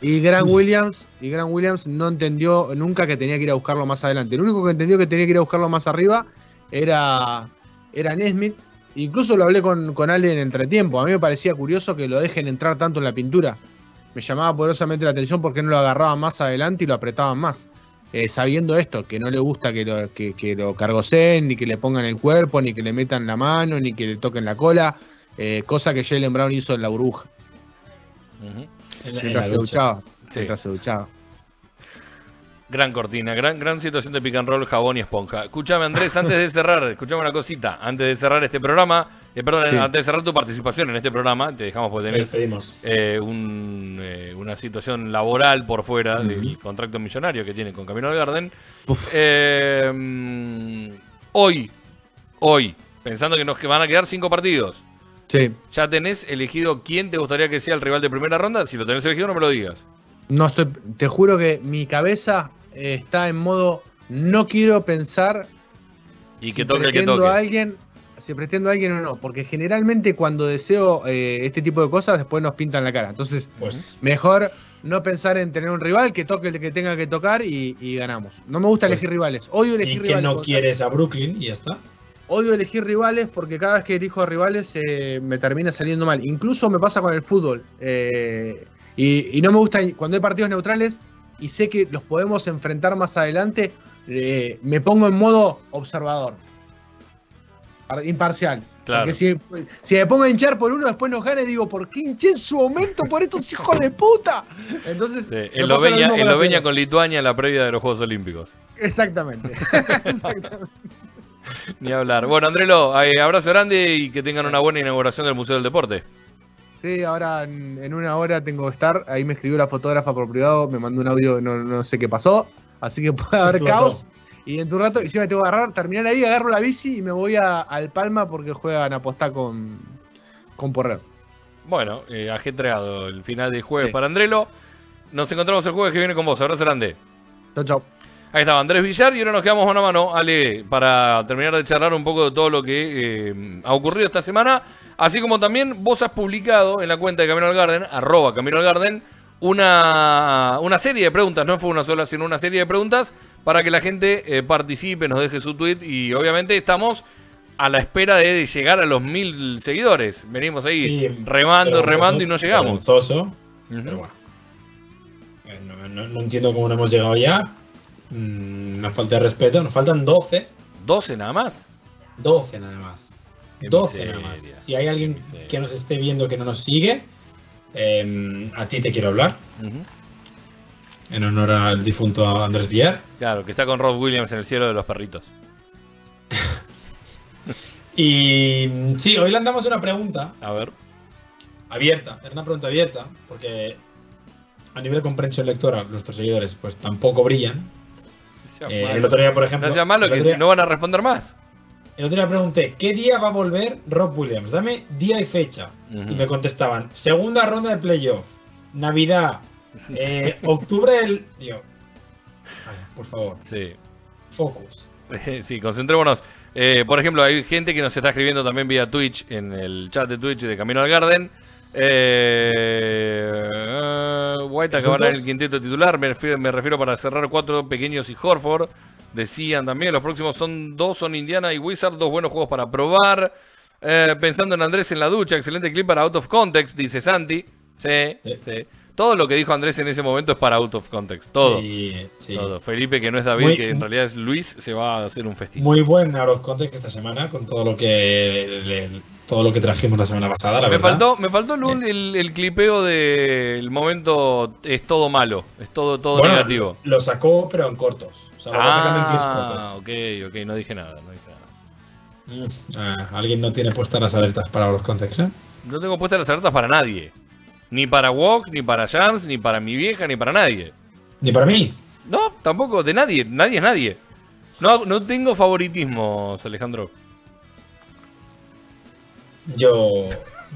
Y Grant Williams, y Grant Williams no entendió nunca que tenía que ir a buscarlo más adelante. El único que entendió que tenía que ir a buscarlo más arriba era, era Nesmith. Incluso lo hablé con, con Ale en entretiempo. A mí me parecía curioso que lo dejen entrar tanto en la pintura. Me llamaba poderosamente la atención porque no lo agarraban más adelante y lo apretaban más. Eh, sabiendo esto, que no le gusta que lo, que, que lo cargoceen, ni que le pongan el cuerpo, ni que le metan la mano, ni que le toquen la cola. eh, cosa que Jalen Brown hizo en la burbuja, En la- en mientras la se ducha. duchaba. Sí. Mientras se duchaba. Gran cortina, gran, gran situación de pick and roll, jabón y esponja. Escúchame, Andrés, antes de cerrar, escuchame una cosita. Antes de cerrar este programa, eh, perdón, Sí. antes de cerrar tu participación en este programa, te dejamos porque tenés eh, un, eh, una situación laboral por fuera del contrato millonario que tiene con Camino al Garden. Hoy, hoy, pensando que nos que van a quedar cinco partidos, Sí. ¿ya tenés elegido quién te gustaría que sea el rival de primera ronda? Si lo tenés elegido, no me lo digas. No estoy, te juro que mi cabeza eh, está en modo no quiero pensar Y si que toque el que pretendo toque. a alguien, si pretendo a alguien o no, porque generalmente cuando deseo eh, este tipo de cosas después nos pintan la cara. Entonces, Pues mejor no pensar en tener un rival que toque el que tenga que tocar y, y ganamos. No me gusta Pues, elegir rivales. Odio elegir y que rivales. no cuando- quieres a Brooklyn y ya está. Odio elegir rivales porque cada vez que elijo rivales eh, me termina saliendo mal. Incluso me pasa con el fútbol. eh, y, y no me gusta cuando hay partidos neutrales y sé que los podemos enfrentar más adelante, eh, me pongo en modo observador. Par- Imparcial. Claro. Porque si, si me pongo a hinchar por uno, después nos gana y digo, ¿por qué hinché en su momento por estos hijos de puta? Entonces, Sí, el con con Lituania en la previa de los Juegos Olímpicos. Exactamente. Exactamente. Ni hablar. Bueno, Andrelo, eh, abrazo grande y que tengan una buena inauguración del Museo del Deporte. Sí, ahora en, en una hora tengo que estar. Ahí me escribió la fotógrafa por privado, me mandó un audio, no, no sé qué pasó. Así que puede haber Explotó. caos. Y en tu rato, y si me tengo que agarrar, terminar ahí, agarro la bici y me voy a, al Palma porque juegan a apostar con, con Porreo. Bueno, eh, ajetreado el final de jueves Sí. para Andrelo. Nos encontramos el jueves que viene con vos. Abrazo grande. Chau, chau. Ahí estaba Andrés Villar y ahora nos quedamos mano a mano, Ale, para terminar de charlar un poco de todo lo que eh, ha ocurrido esta semana. Así como también vos has publicado en la cuenta de Camino al Garden, arroba Camino al Garden, una, una serie de preguntas, no fue una sola, sino una serie de preguntas para que la gente eh, participe, nos deje su tweet y obviamente estamos a la espera de llegar a los mil seguidores. Venimos ahí Sí, remando, remando y no llegamos. vergonzoso, Ujú. pero bueno. Eh, No, no- no entiendo cómo no hemos llegado ya. Mm, Una falta de respeto. Nos faltan 12. 12 nada más. 12 nada más. Qué 12 miseria. nada más. Si hay alguien que nos esté viendo que no nos sigue, eh, a ti te quiero hablar. En honor al difunto Andrés Villar. Claro, que está con Rod Williams en el cielo de los perritos. Y mm, sí, hoy le damos una pregunta A ver. abierta, era una pregunta abierta, porque a nivel de comprensión lectora nuestros seguidores pues tampoco brillan. Eh, el otro día, por ejemplo, no sea malo que día- no van a responder más. El otro día pregunté, ¿qué día va a volver Rob Williams? Dame día y fecha. Y me contestaban, segunda ronda de playoff, Navidad, eh, octubre del... Digo, por favor, Sí. focus. Sí, concentrémonos. Eh, por ejemplo, hay gente que nos está escribiendo también vía Twitch, en el chat de Twitch de Camino al Garden. Eh, White acabará en el quinteto titular. Me refiero, me refiero para cerrar cuatro pequeños y Horford. Decían también, los próximos son dos, son Indiana y Wizard, dos buenos juegos para probar. Eh, pensando en Andrés en la ducha, excelente clip para Out of Context, dice Santi. Sí, Sí. sí. Todo lo que dijo Andrés en ese momento es para Out of Context. Todo. Sí, sí. Todo. Felipe, que no es David, Muy- que en realidad es Luis, se va a hacer un festín. Muy buen out of context esta semana con todo lo que le- todo lo que trajimos la semana pasada, la me verdad. faltó, me faltó el, el, el clipeo del momento es todo malo, es todo, todo Bueno, negativo. Lo sacó, pero en cortos. O sea, lo sacando en clips Ah, cortos. ok, ok, no dije nada, no dije nada. Mm, ah, alguien no tiene puestas las alertas para out of context, ¿eh? No tengo puestas las alertas para nadie. Ni para Walk, ni para Jams, ni para mi vieja, ni para nadie. Ni para mí. No, tampoco, de nadie, nadie es nadie. No, no tengo favoritismos, Alejandro. Yo,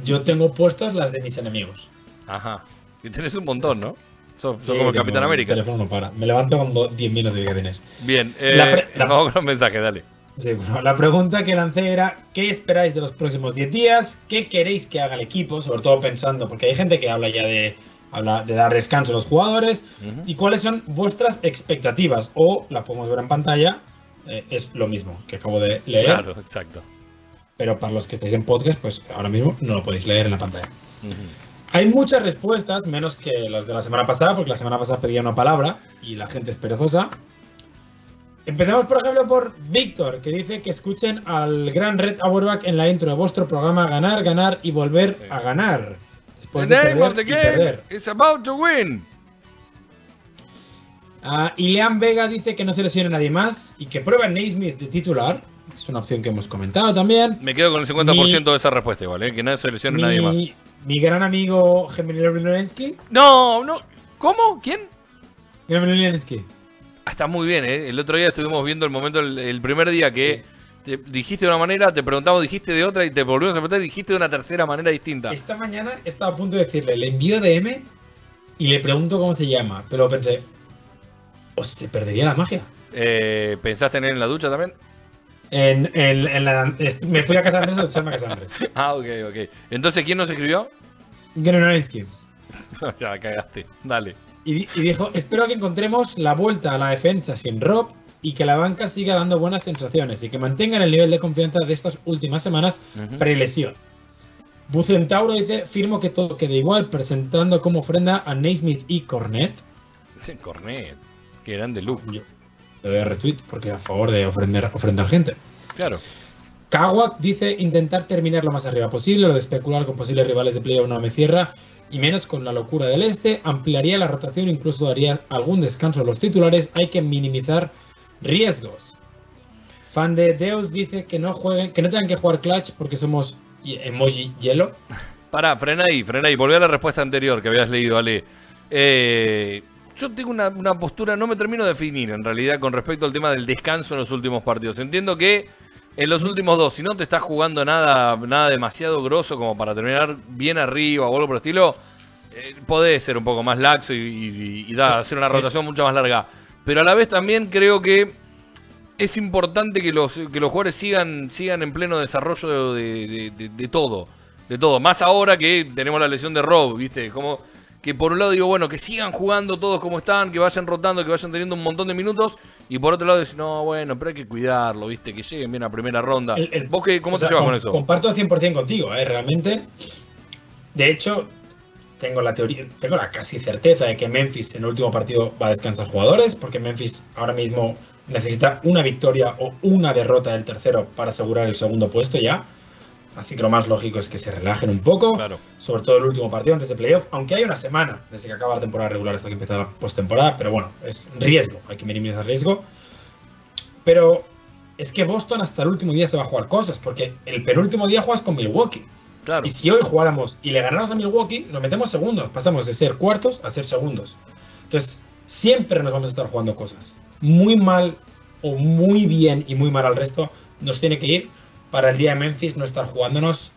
yo tengo puestas las de mis enemigos. Ajá. Que tenés un montón, ¿no? Sí, como el Capitán América. El teléfono no para. Me levanto con do- 10.000 notificaciones. Bien, eh, La pre- la- vamos con los mensajes, dale. Sí, bueno, la pregunta que lancé era: ¿qué esperáis de los próximos 10 días? ¿Qué queréis que haga el equipo? Sobre todo pensando, porque hay gente que habla ya de, habla de dar descanso a los jugadores. ¿Y cuáles son vuestras expectativas? O la podemos ver en pantalla, eh, es lo mismo que acabo de leer. Claro, exacto. Pero para los que estáis en podcast, pues ahora mismo no lo podéis leer en la pantalla. Hay muchas respuestas, menos que las de la semana pasada, porque la semana pasada pedía una palabra y la gente es perezosa. Empezamos, por ejemplo, por Víctor, que dice que escuchen al gran Red Auerbach en la intro de vuestro programa Ganar, Ganar y Volver Sí. a Ganar. Después the de name of the game is about to win. Ah, y Lean Vega dice que no se lesione nadie más y que prueba Naismith de titular. Es una opción que hemos comentado también. Me quedo con el 50% de esa respuesta igual, ¿eh? que no se lesione nadie más. Mi, gran amigo Gemini Lorensky. No, no. ¿Cómo? ¿Quién? Gemini Lorensky. Ah, está muy bien, ¿eh? El otro día estuvimos viendo el momento, el, el primer día que te dijiste de una manera, te preguntamos, dijiste de otra y te volvimos a preguntar y dijiste de una tercera manera distinta. Esta mañana estaba a punto de decirle, le envío DM y le pregunto cómo se llama, pero pensé, o se perdería la magia. Eh, ¿Pensaste en él en la ducha también? En, en- en la- me fui a casa Andrés a ducharme a casa Andrés. Ah, ok, ok. Entonces, ¿quién nos escribió? Generalinski. ya la cagaste. Dale. Y, di- y dijo, espero que encontremos la vuelta a la defensa sin Rob y que la banca siga dando buenas sensaciones y que mantengan el nivel de confianza de estas últimas semanas Ujú. pre-lesión. Bucentauro dice, firmo que todo quede igual, presentando como ofrenda a Naismith y Cornet. Cornet. Qué grande look. Yo le doy a retweet porque a favor de ofrendar, ofrendar gente. Claro. Kawak dice intentar terminar lo más arriba posible, lo de especular con posibles rivales de playoff no me cierra, y menos con la locura del este, ampliaría la rotación, incluso daría algún descanso a los titulares, hay que minimizar riesgos. Fan de Deus dice que no jueguen, que no tengan que jugar clutch porque somos emoji hielo. Pará, frena ahí, frena ahí. Volví a la respuesta anterior que habías leído, Ale. Eh, yo tengo una postura, no me termino de definir en realidad con respecto al tema del descanso en los últimos partidos. Entiendo que en los últimos dos, si no te estás jugando nada, nada demasiado grosso como para terminar bien arriba o algo por el estilo, eh, podés ser un poco más laxo y, y- y da, hacer una rotación mucho más larga. Pero a la vez también creo que es importante que los, que los jugadores sigan, sigan en pleno desarrollo de, de- de- de todo. De todo. Más ahora que tenemos la lesión de Rob, ¿viste? Como que por un lado digo, bueno, que sigan jugando todos como están, que vayan rotando, que vayan teniendo un montón de minutos. Y por otro lado decir, no, bueno, pero hay que cuidarlo, ¿viste? Que lleguen bien a primera ronda. El- el- ¿Vos qué, cómo te sea, llevas con eso? Comparto 100% contigo, ¿eh? realmente. De hecho, tengo la teoría, tengo la casi certeza de que Memphis en el último partido va a descansar jugadores, porque Memphis ahora mismo necesita una victoria o una derrota del tercero para asegurar el segundo puesto ya. Así que lo más lógico es que se relajen un poco, Claro. sobre todo el último partido antes de playoff, aunque hay una semana desde que acaba la temporada regular hasta que empieza la postemporada, pero bueno, es riesgo, hay que minimizar riesgo. Pero es que Boston hasta el último día se va a jugar cosas, porque el penúltimo día juegas con Milwaukee. Claro. Y si hoy jugáramos y le ganamos a Milwaukee, nos metemos segundos. Pasamos de ser cuartos a ser segundos. Entonces, siempre nos vamos a estar jugando cosas. Muy mal o muy bien y muy mal al resto nos tiene que ir para el día de Memphis no estar jugándonos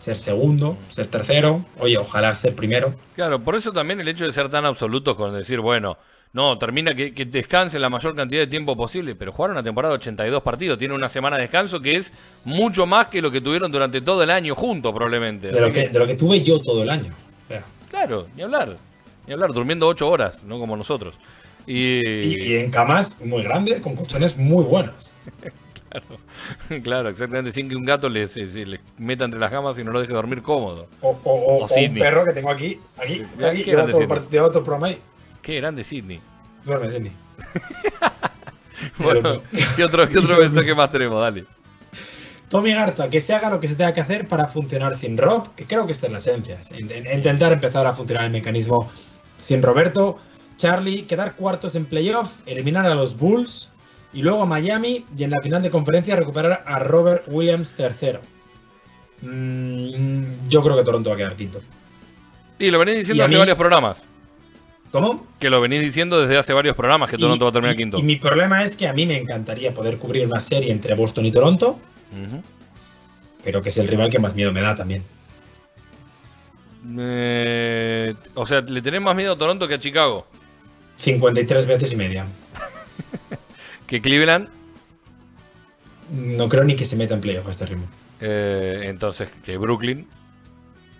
ser segundo, ser tercero, oye, ojalá ser primero. Claro, por eso también el hecho de ser tan absolutos con decir, bueno, no, termina que, que descanse la mayor cantidad de tiempo posible, pero jugar una temporada de 82 partidos, tiene una semana de descanso que es mucho más que lo que tuvieron durante todo el año juntos probablemente. De lo, que, de lo que tuve yo todo el año. Claro, ni hablar, ni hablar, durmiendo 8 horas, no como nosotros. Y, y, y en camas muy grandes, con colchones muy buenos. claro, claro, exactamente, sin que un gato le, se- se le meta entre las gamas y no lo deje dormir cómodo. O, o- o- un perro que tengo aquí, aquí, Sí, aquí, el Sydney. partido, otro programa ahí. Qué grande Sidney. Duerme, Sydney. Bueno, ¿qué otro, qué otro mensaje más tenemos? Dale. Tommy Garza, que se haga lo que se tenga que hacer para funcionar sin Rob, que creo que esta es la esencia. In- in- Intentar empezar a funcionar el mecanismo sin Roberto. Charlie, quedar cuartos en playoff, eliminar a los Bulls y luego a Miami y en la final de conferencia recuperar a Robert Williams tercero. Mm, yo creo que Toronto va a quedar quinto. Y lo venís diciendo hace mí- varios programas. ¿Cómo? Que lo venís diciendo desde hace varios programas que Toronto Y- va a terminar y- quinto. Y mi problema es que a mí me encantaría poder cubrir una serie entre Boston y Toronto, pero que es el rival que más miedo me da también. Eh, o sea, le tenés más miedo a Toronto que a Chicago. 53 veces y media. Que Cleveland. No creo ni que se meta en playoff a este ritmo. eh, entonces, que Brooklyn.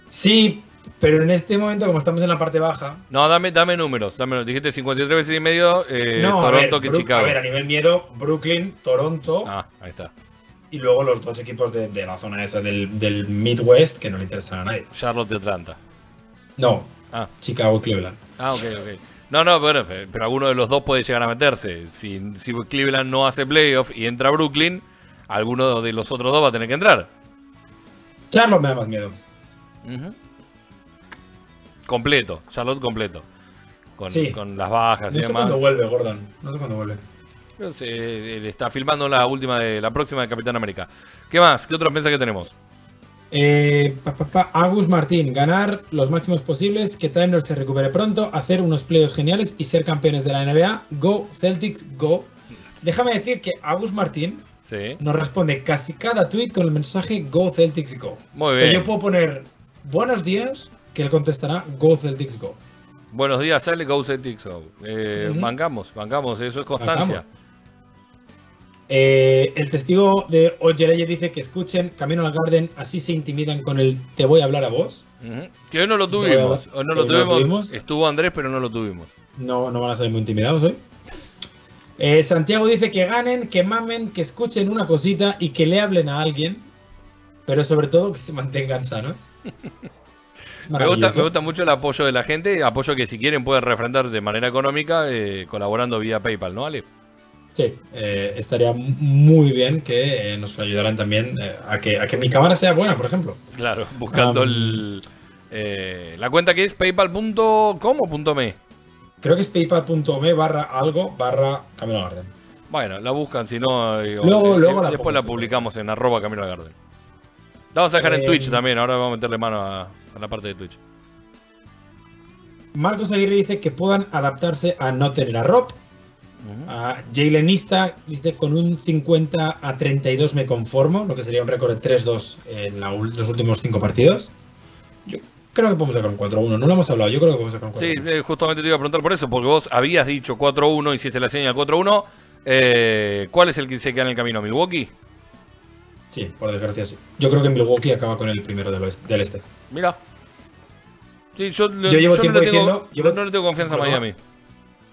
Sí, pero en este momento, como estamos en la parte baja. No, dame, dame números. Dame, dijiste 53 veces y medio eh, no, a Toronto ver, que Chicago. A ver, a nivel miedo, Brooklyn, Toronto Ah, ahí está. y luego los dos equipos de, de la zona esa del, del Midwest que no le interesan a nadie. Charlotte y Atlanta. No, Ah, Chicago, Cleveland. ah, ok, ok. No, no, pero, pero alguno de los dos puede llegar a meterse. Si, si Cleveland no hace playoff y entra Brooklyn, alguno de los otros dos va a tener que entrar. Charlotte me da más miedo. Completo, Charlotte completo. Con, Sí. con las bajas No y sé demás. cuándo vuelve, Gordon. No sé cuándo vuelve. Él está filmando la última de la próxima de Capitán América. ¿Qué más? ¿Qué otros mensajes tenemos? Eh, pa, pa, pa, Agus Martín, ganar los máximos posibles, que Timer se recupere pronto, hacer unos playoffs geniales y ser campeones de la NBA. Go, Celtics, go. Déjame decir que Agus Martín Sí. nos responde casi cada tweet con el mensaje Go Celtics Go. Muy O sea, bien. yo puedo poner buenos días, que él contestará Go Celtics Go. Buenos días, sale Go Celtics Go. Eh. Bancamos, bancamos, eso es constancia. Eh, el testigo de Ojeleye dice que escuchen Camino al Garden, así se intimidan con el te voy a hablar a vos. Ujú. Que hoy no lo tuvimos. Hoy no lo hoy no lo tuvimos. Estuvo Andrés, pero no lo tuvimos. No, no van a ser muy intimidados hoy. Eh, Santiago dice que ganen, que mamen, que escuchen una cosita y que le hablen a alguien, pero sobre todo que se mantengan sanos. Gusta, me gusta mucho el apoyo de la gente. Apoyo que si quieren pueden refrendar de manera económica eh, colaborando vía PayPal, ¿no, Ale? Sí, eh, estaría muy bien que eh, nos ayudaran también eh, a, que, a que mi cámara sea buena, por ejemplo. Claro, buscando Um, el, eh, la cuenta que es paypal.com o punto .me. Creo que es paypal.me barra algo barra Camino Garden. Bueno, la buscan, si no. eh, Luego- eh, luego la después pongo la publicamos en arroba Camino Garden. La vamos a dejar en Twitch también, ahora vamos a meterle mano a, a la parte de Twitch. Marcos Aguirre dice que puedan adaptarse a no tener a Rob. A Jalenista dice con un 50 a 32 me conformo, lo que sería un récord de 3-2 en la los últimos 5 partidos. Yo creo que podemos sacar un 4-1, no lo hemos hablado, yo creo que podemos sacar un 4-1. Sí, eh, justamente te iba a preguntar por eso, porque vos habías dicho 4-1, hiciste la señal 4-1. Eh, ¿Cuál es el que se queda en el camino? ¿Milwaukee? Sí, por desgracia sí. Yo creo que Milwaukee acaba con el primero del oeste. Del este. Mira. Sí, yo, le- Yo llevo no, tiempo le tengo, diciendo- llevo- no le tengo confianza a Miami.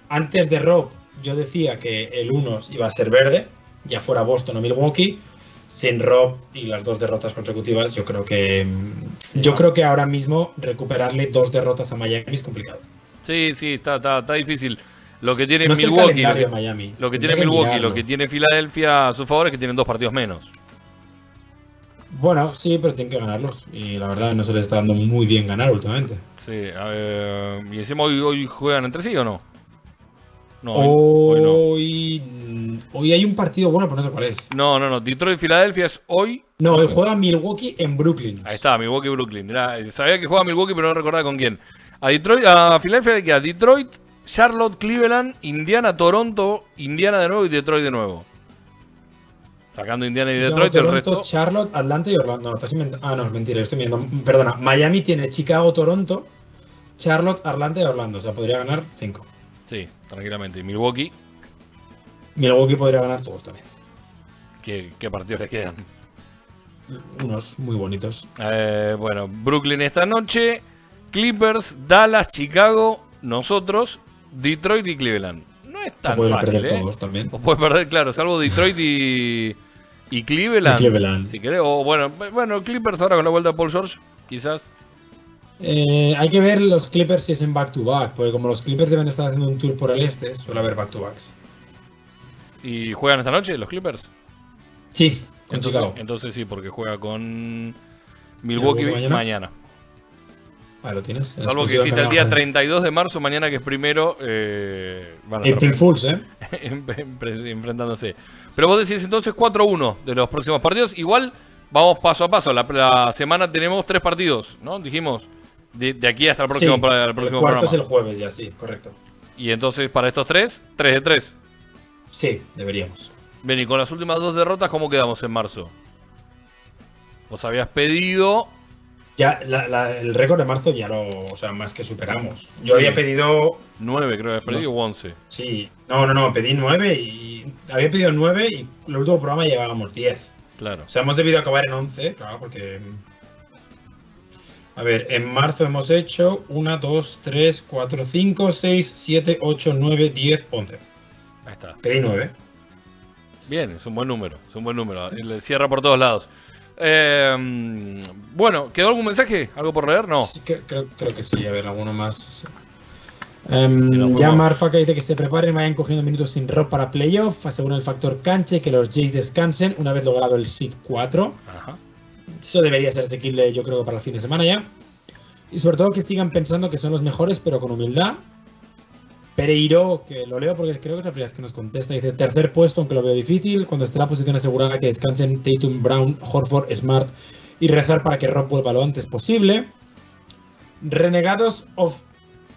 Antes de Rob, yo decía que el 1 iba a ser verde, ya fuera Boston o Milwaukee. Sin Rob y las dos derrotas consecutivas, yo creo que mm, yo creo que ahora mismo recuperarle dos derrotas a Miami es complicado. Sí, sí, está, está, está difícil. Lo que tiene No Milwaukee, lo que, Miami. lo que tiene Milwaukee, mirarlo. lo que tiene Filadelfia a su favor es que tienen dos partidos menos. Bueno, sí, pero tienen que ganarlos. Y la verdad no se les está dando muy bien ganar últimamente. Sí, y encima hoy, hoy juegan entre sí o no? No, hoy, hoy no. Hoy, hoy hay un partido bueno, pero no sé cuál es. No, no, no. Detroit-Filadelfia es hoy. No, hoy juega Milwaukee en Brooklyn. Ahí está, Milwaukee-Brooklyn. Era- Sabía que juega Milwaukee, pero no recordaba con quién. A Detroit, a Filadelfia le queda Detroit, Charlotte, Cleveland, Indiana, Toronto, Indiana de nuevo y Detroit de nuevo. Sacando Indiana y Detroit, el Toronto, resto. Charlotte, Atlanta y Orlando. No, estás inventando. Ah, no, es mentira, estoy viendo. Perdona, Miami tiene Chicago, Toronto, Charlotte, Atlanta y Orlando. O sea, podría ganar 5. Sí, tranquilamente. Y Milwaukee, Milwaukee podría ganar todos también. ¿qué, qué partidos le quedan? Unos muy bonitos. Eh, bueno, Brooklyn esta noche, Clippers, Dallas, Chicago, nosotros, Detroit y Cleveland. No es O tan pueden fácil, perder ¿eh? todos también. O puedes perder, claro, salvo Detroit y, y Cleveland. Y Cleveland. Si querés, o bueno, bueno, Clippers ahora con la vuelta de Paul George, quizás. Eh, hay que ver los Clippers si es en back-to-back, porque como los Clippers deben estar haciendo un tour por el este, suele haber back-to-backs. ¿Y juegan esta noche los Clippers? Sí, con Entonces, Chicago. entonces sí, porque juega con Milwaukee mañana. mañana. Ah, lo tienes. en Salvo que exista el día Canal 32 de marzo, mañana que es primero, eh, van a estar April Fools, ¿eh? en- en- enfrentándose. Pero vos decís entonces 4-1 de los próximos partidos. Igual vamos paso a paso. La, la semana tenemos tres partidos, ¿no? Dijimos, de, de aquí hasta el próximo, Sí, para- el próximo el cuarto programa. es el jueves ya, sí, correcto. Y entonces para estos tres, 3 de 3. Sí, deberíamos. Bien, y con las últimas dos derrotas, ¿cómo quedamos en marzo? Vos habías pedido. Ya, la- la- el récord de marzo ya lo, o sea, más que superamos. Yo Sí. había pedido, 9, creo que habías pedido, o 11. sí, no, no, no, pedí 9 y había pedido 9 y el último programa llevábamos 10. Claro. O sea, hemos debido acabar en 11, claro, porque... A ver, en marzo hemos hecho 1, 2, 3, 4, 5, 6, 7, 8, 9, 10, 11. Ahí está. Pedí 9. Bien, es un buen número. Es un buen número. Le cierra por todos lados. Eh, bueno, ¿quedó algún mensaje? ¿Algo por leer? No. Sí, que- creo, creo que sí, a ver, alguno más. sí. Nos ya fuimos. Marfaca dice que se preparen vayan cogiendo minutos sin rock para playoff. Asegura el factor cancha y que los Jays descansen una vez logrado el seed 4. Ajá. Eso debería ser asequible, yo creo, para el fin de semana ya. Y sobre todo que sigan pensando que son los mejores, pero con humildad. Pereiro, que lo leo porque creo que es la primera vez que nos contesta, dice tercer puesto, aunque lo veo difícil, cuando esté la posición asegurada que descansen Tatum, Brown, Horford, Smart y rezar para que Rob vuelva lo antes posible. Renegados of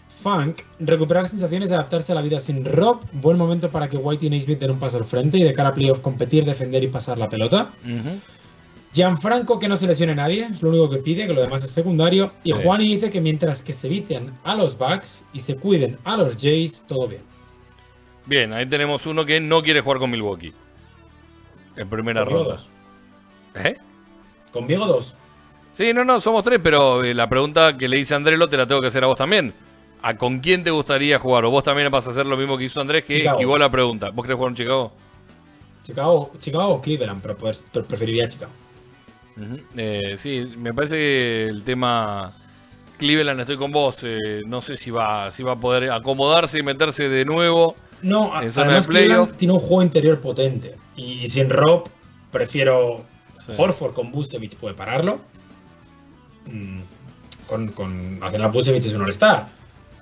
Funk, recuperar sensaciones y adaptarse a la vida sin Rob. Buen momento para que White y Naismith den un paso al frente y de cara a playoff competir, defender y pasar la pelota. Ujú. Gianfranco que no se lesione nadie, es lo único que pide, que lo demás es secundario. Y Sí. Juani dice que mientras que se eviten a los Bucks y se cuiden a los Jays, todo bien. Bien, ahí tenemos uno que no quiere jugar con Milwaukee. En primera Conmigo ronda. dos. ¿Eh? Conmigo dos. Sí, no, no, somos tres, pero eh, la pregunta que le hice a Andrelo te la tengo que hacer a vos también. ¿A con quién te gustaría jugar? O vos también vas a hacer lo mismo que hizo Andrés, que Chicago. esquivó la pregunta. ¿Vos querés jugar en Chicago? Chicago, Chicago o Cleveland, pero pues, pero preferiría Chicago. Eh, sí, me parece que el tema Cleveland, estoy con vos. eh, no sé si va, si va a poder acomodarse y meterse de nuevo. No, En zona además de. Cleveland tiene un juego interior potente. Y, y sin Rob, prefiero Sí. Horford con Busevich, puede pararlo. Mm, con, con al Busevich es un All-Star.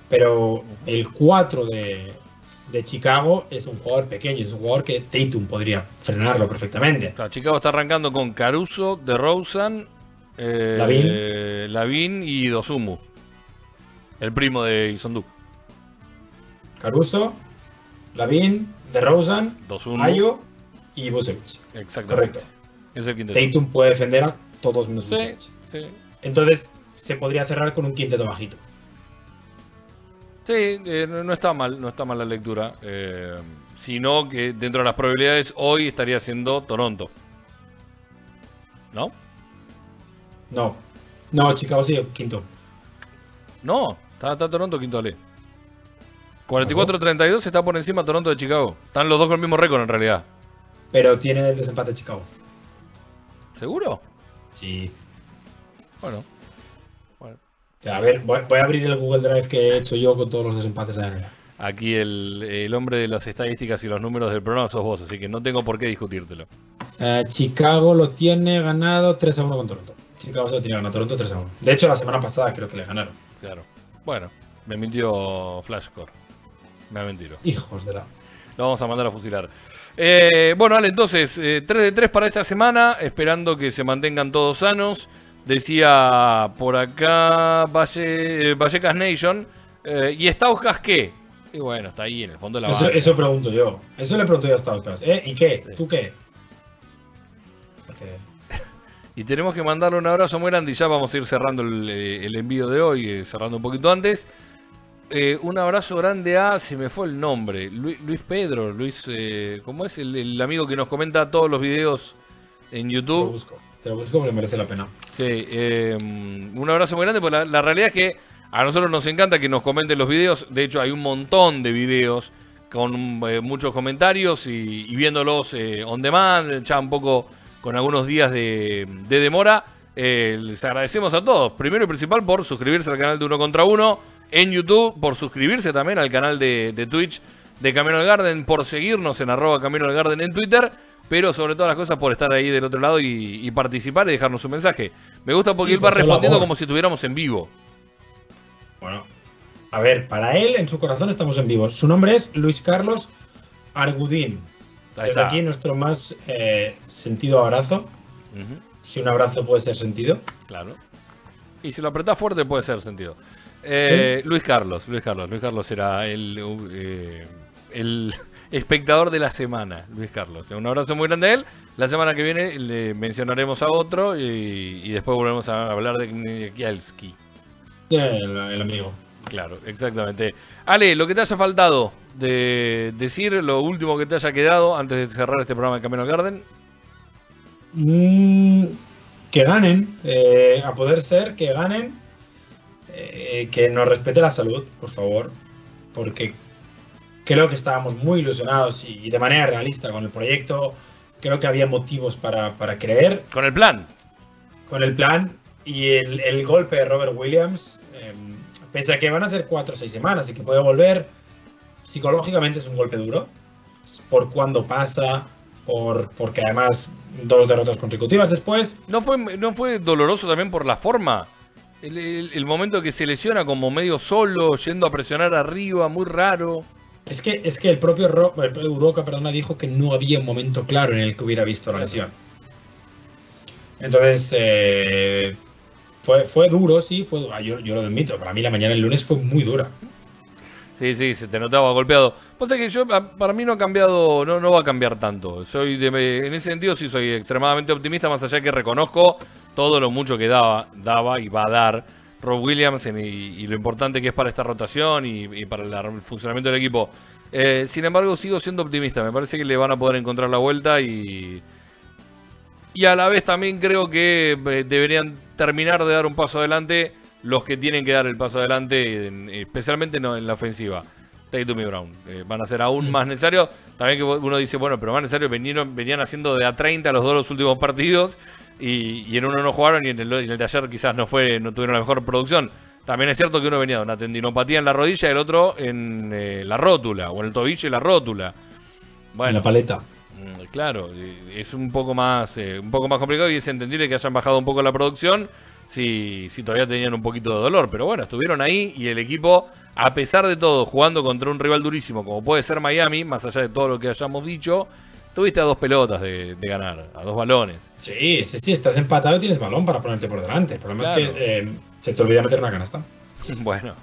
Pero el 4 de, de Chicago es un jugador pequeño, es un jugador que Tatum podría frenarlo perfectamente. Claro, Chicago está arrancando con Caruso, DeRozan, eh, Lavin. Lavin y Dosumu. El primo de Isondu. Caruso, Lavin, DeRozan, Dosumu. Ayo y Busevich. Exactamente. Correcto. Es el quinteto. Tatum puede defender a todos menos Sí, Busevich. sí. Entonces se podría cerrar con un quinteto bajito. Sí, eh, no, está mal, no está mal la lectura. Eh, sino que dentro de las probabilidades hoy estaría siendo Toronto. ¿No? No. No, Chicago sí, quinto. No, está, está Toronto quinto Ale. 44-32 está por encima Toronto de Chicago. Están los dos con el mismo récord en realidad. Pero tiene el desempate Chicago. ¿Seguro? Sí. Bueno. A ver, voy, voy a abrir el Google Drive que he hecho yo con todos los desempates de la NBA. Aquí el, el hombre de las estadísticas y los números del programa sos vos, así que no tengo por qué discutírtelo. Eh, Chicago lo tiene ganado 3 a 1 con Toronto. Chicago se lo tiene ganado Toronto 3 a 1. De hecho, la semana pasada creo que le ganaron. Claro. Bueno, me mintió Flashcore. Me ha mentido. Hijos de la. Lo vamos a mandar a fusilar. Eh, bueno, Ale, entonces, 3 de 3 para esta semana, esperando que se mantengan todos sanos. Decía por acá Valle, Vallecas Nation. ¿Y Stauskas qué? Y bueno, está ahí en el fondo de la eso, eso pregunto yo. Eso le pregunto yo a Stauskas. ¿Eh? ¿Y qué? ¿Tú qué? Y tenemos que mandarle un abrazo muy grande y ya vamos a ir cerrando el, envío de hoy, cerrando un poquito antes. Eh, un abrazo grande a, se me fue el nombre, Luis, Pedro, Luis, eh, ¿cómo es? El, amigo que nos comenta todos los videos en YouTube. Lo busco, te lo busco porque merece la pena. Sí, eh, un abrazo muy grande, porque la, realidad es que a nosotros nos encanta que nos comenten los videos, de hecho hay un montón de videos con muchos comentarios y, viéndolos on demand, ya un poco con algunos días de, demora. les agradecemos a todos, primero y principal por suscribirse al canal de Uno contra Uno en YouTube, por suscribirse también al canal de, Twitch de Camino al Garden, por seguirnos en arroba Camino al Garden en Twitter, pero sobre todas las cosas por estar ahí del otro lado y, participar y dejarnos un mensaje. Me gusta porque él va respondiendo como si estuviéramos en vivo. Bueno, a ver, para él en su corazón estamos en vivo. Su nombre es Luis Carlos Argudín. Desde aquí nuestro más eh, sentido abrazo. Si un abrazo puede ser sentido. Claro. Y si lo apretás fuerte puede ser sentido. Eh, Luis Carlos, Luis Carlos, Luis Carlos será el, eh, el espectador de la semana, Luis Carlos. Un abrazo muy grande a él. La semana que viene le mencionaremos a otro y, después volvemos a hablar de Kielski. El, el amigo. Claro, exactamente. Ale, lo que te haya faltado de decir, lo último que te haya quedado antes de cerrar este programa de Camino al Garden. Mm, que ganen, eh, a poder ser, que ganen eh, que nos respete la salud, por favor, porque creo que estábamos muy ilusionados y, de manera realista con el proyecto. Creo que había motivos para, creer. Con el plan. Con el plan y el, golpe de Robert Williams, em, pese a que van a ser cuatro o seis semanas y que puede volver, psicológicamente es un golpe duro. Por cuando pasa, por, porque además dos derrotas consecutivas después. ¿No fue, ¿No fue doloroso también por la forma? El, momento que se lesiona como medio solo, yendo a presionar arriba, muy raro. Es que, es que el propio Udoka perdona, dijo que no había un momento claro en el que hubiera visto la lesión. Entonces, eh, fue, fue duro, sí, fue Yo, yo lo admito, para mí la mañana del lunes fue muy dura. Sí, sí, se te notaba golpeado. Pasa que yo, para mí no ha cambiado, no, no va a cambiar tanto. Soy de, en ese sentido sí soy extremadamente optimista, más allá que reconozco todo lo mucho que daba, daba y va a dar Rob Williams y, lo importante que es para esta rotación y, para el funcionamiento del equipo. Eh, sin embargo, sigo siendo optimista. Me parece que le van a poder encontrar la vuelta y. Y a la vez también creo que eh, deberían terminar de dar un paso adelante los que tienen que dar el paso adelante, especialmente en la ofensiva. Take me Brown. Eh, van a ser aún más necesarios. También que uno dice, bueno, pero más necesarios venían, venían haciendo de a 30 los dos los últimos partidos y, en uno no jugaron y en el, de ayer quizás no fue no tuvieron la mejor producción. También es cierto que uno venía de una tendinopatía en la rodilla y el otro en eh, la rótula, o en el tobillo y la rótula. Bueno, en la paleta. Mm, claro, es un poco más eh, un poco más complicado y es entendible que hayan bajado un poco la producción si, si todavía tenían un poquito de dolor. Pero bueno, estuvieron ahí y el equipo, a pesar de todo, jugando contra un rival durísimo como puede ser Miami, más allá de todo lo que hayamos dicho, Tuviste a dos pelotas de, ganar, a dos balones. Sí, sí, sí, estás empatado y tienes balón para ponerte por delante. El problema es que eh, se te olvida meter una canasta. Bueno.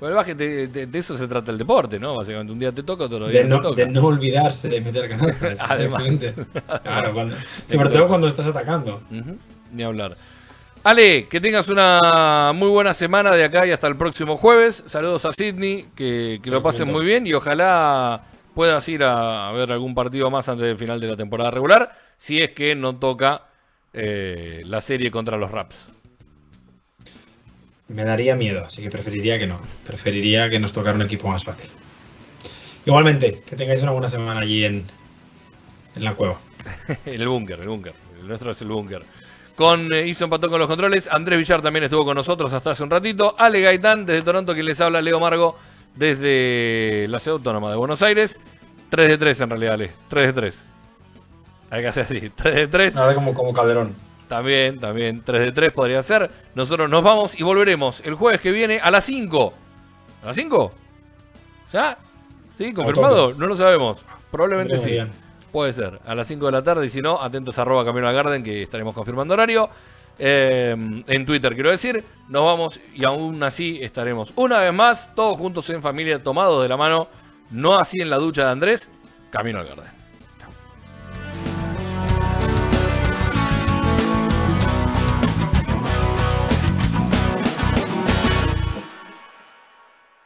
Bueno, que de, eso se trata el deporte, ¿no? Básicamente, un día te toca, otro día de no, te toca. De no olvidarse de meter canastas. Además. Claro, cuando, sobre todo cuando estás atacando. Ni hablar. Ale, que tengas una muy buena semana de acá y hasta el próximo jueves. Saludos a Sydney, que, que lo pasen muy bien y ojalá puedas ir a, ver algún partido más antes del final de la temporada regular, si es que no toca eh, la serie contra los Raps. Me daría miedo, así que preferiría que no. Preferiría que nos tocara un equipo más fácil. Igualmente, que tengáis una buena semana allí en, en la cueva. en el búnker, el búnker. El nuestro es el búnker. Con eh, Ison empató con los controles. Andrés Villar también estuvo con nosotros hasta hace un ratito. Ale Gaitán desde Toronto, que les habla Leo Margo desde la ciudad autónoma de Buenos Aires. 3 de 3 en realidad, Ale. 3 de 3. Hay que hacer así. 3 de 3. Nada como, como Calderón. También, también. 3 de 3 podría ser. Nosotros nos vamos y volveremos el jueves que viene a las 5. ¿A las 5? ¿Ya? ¿Sí? ¿Confirmado? No lo sabemos. Probablemente sí. Puede ser, a las 5 de la tarde. Y si no, atentos a arroba Camino al Garden, que estaremos confirmando horario. Eh, en Twitter, quiero decir. Nos vamos y aún así estaremos una vez más, todos juntos en familia, tomados de la mano. No así en la ducha de Andrés. Camino al Garden.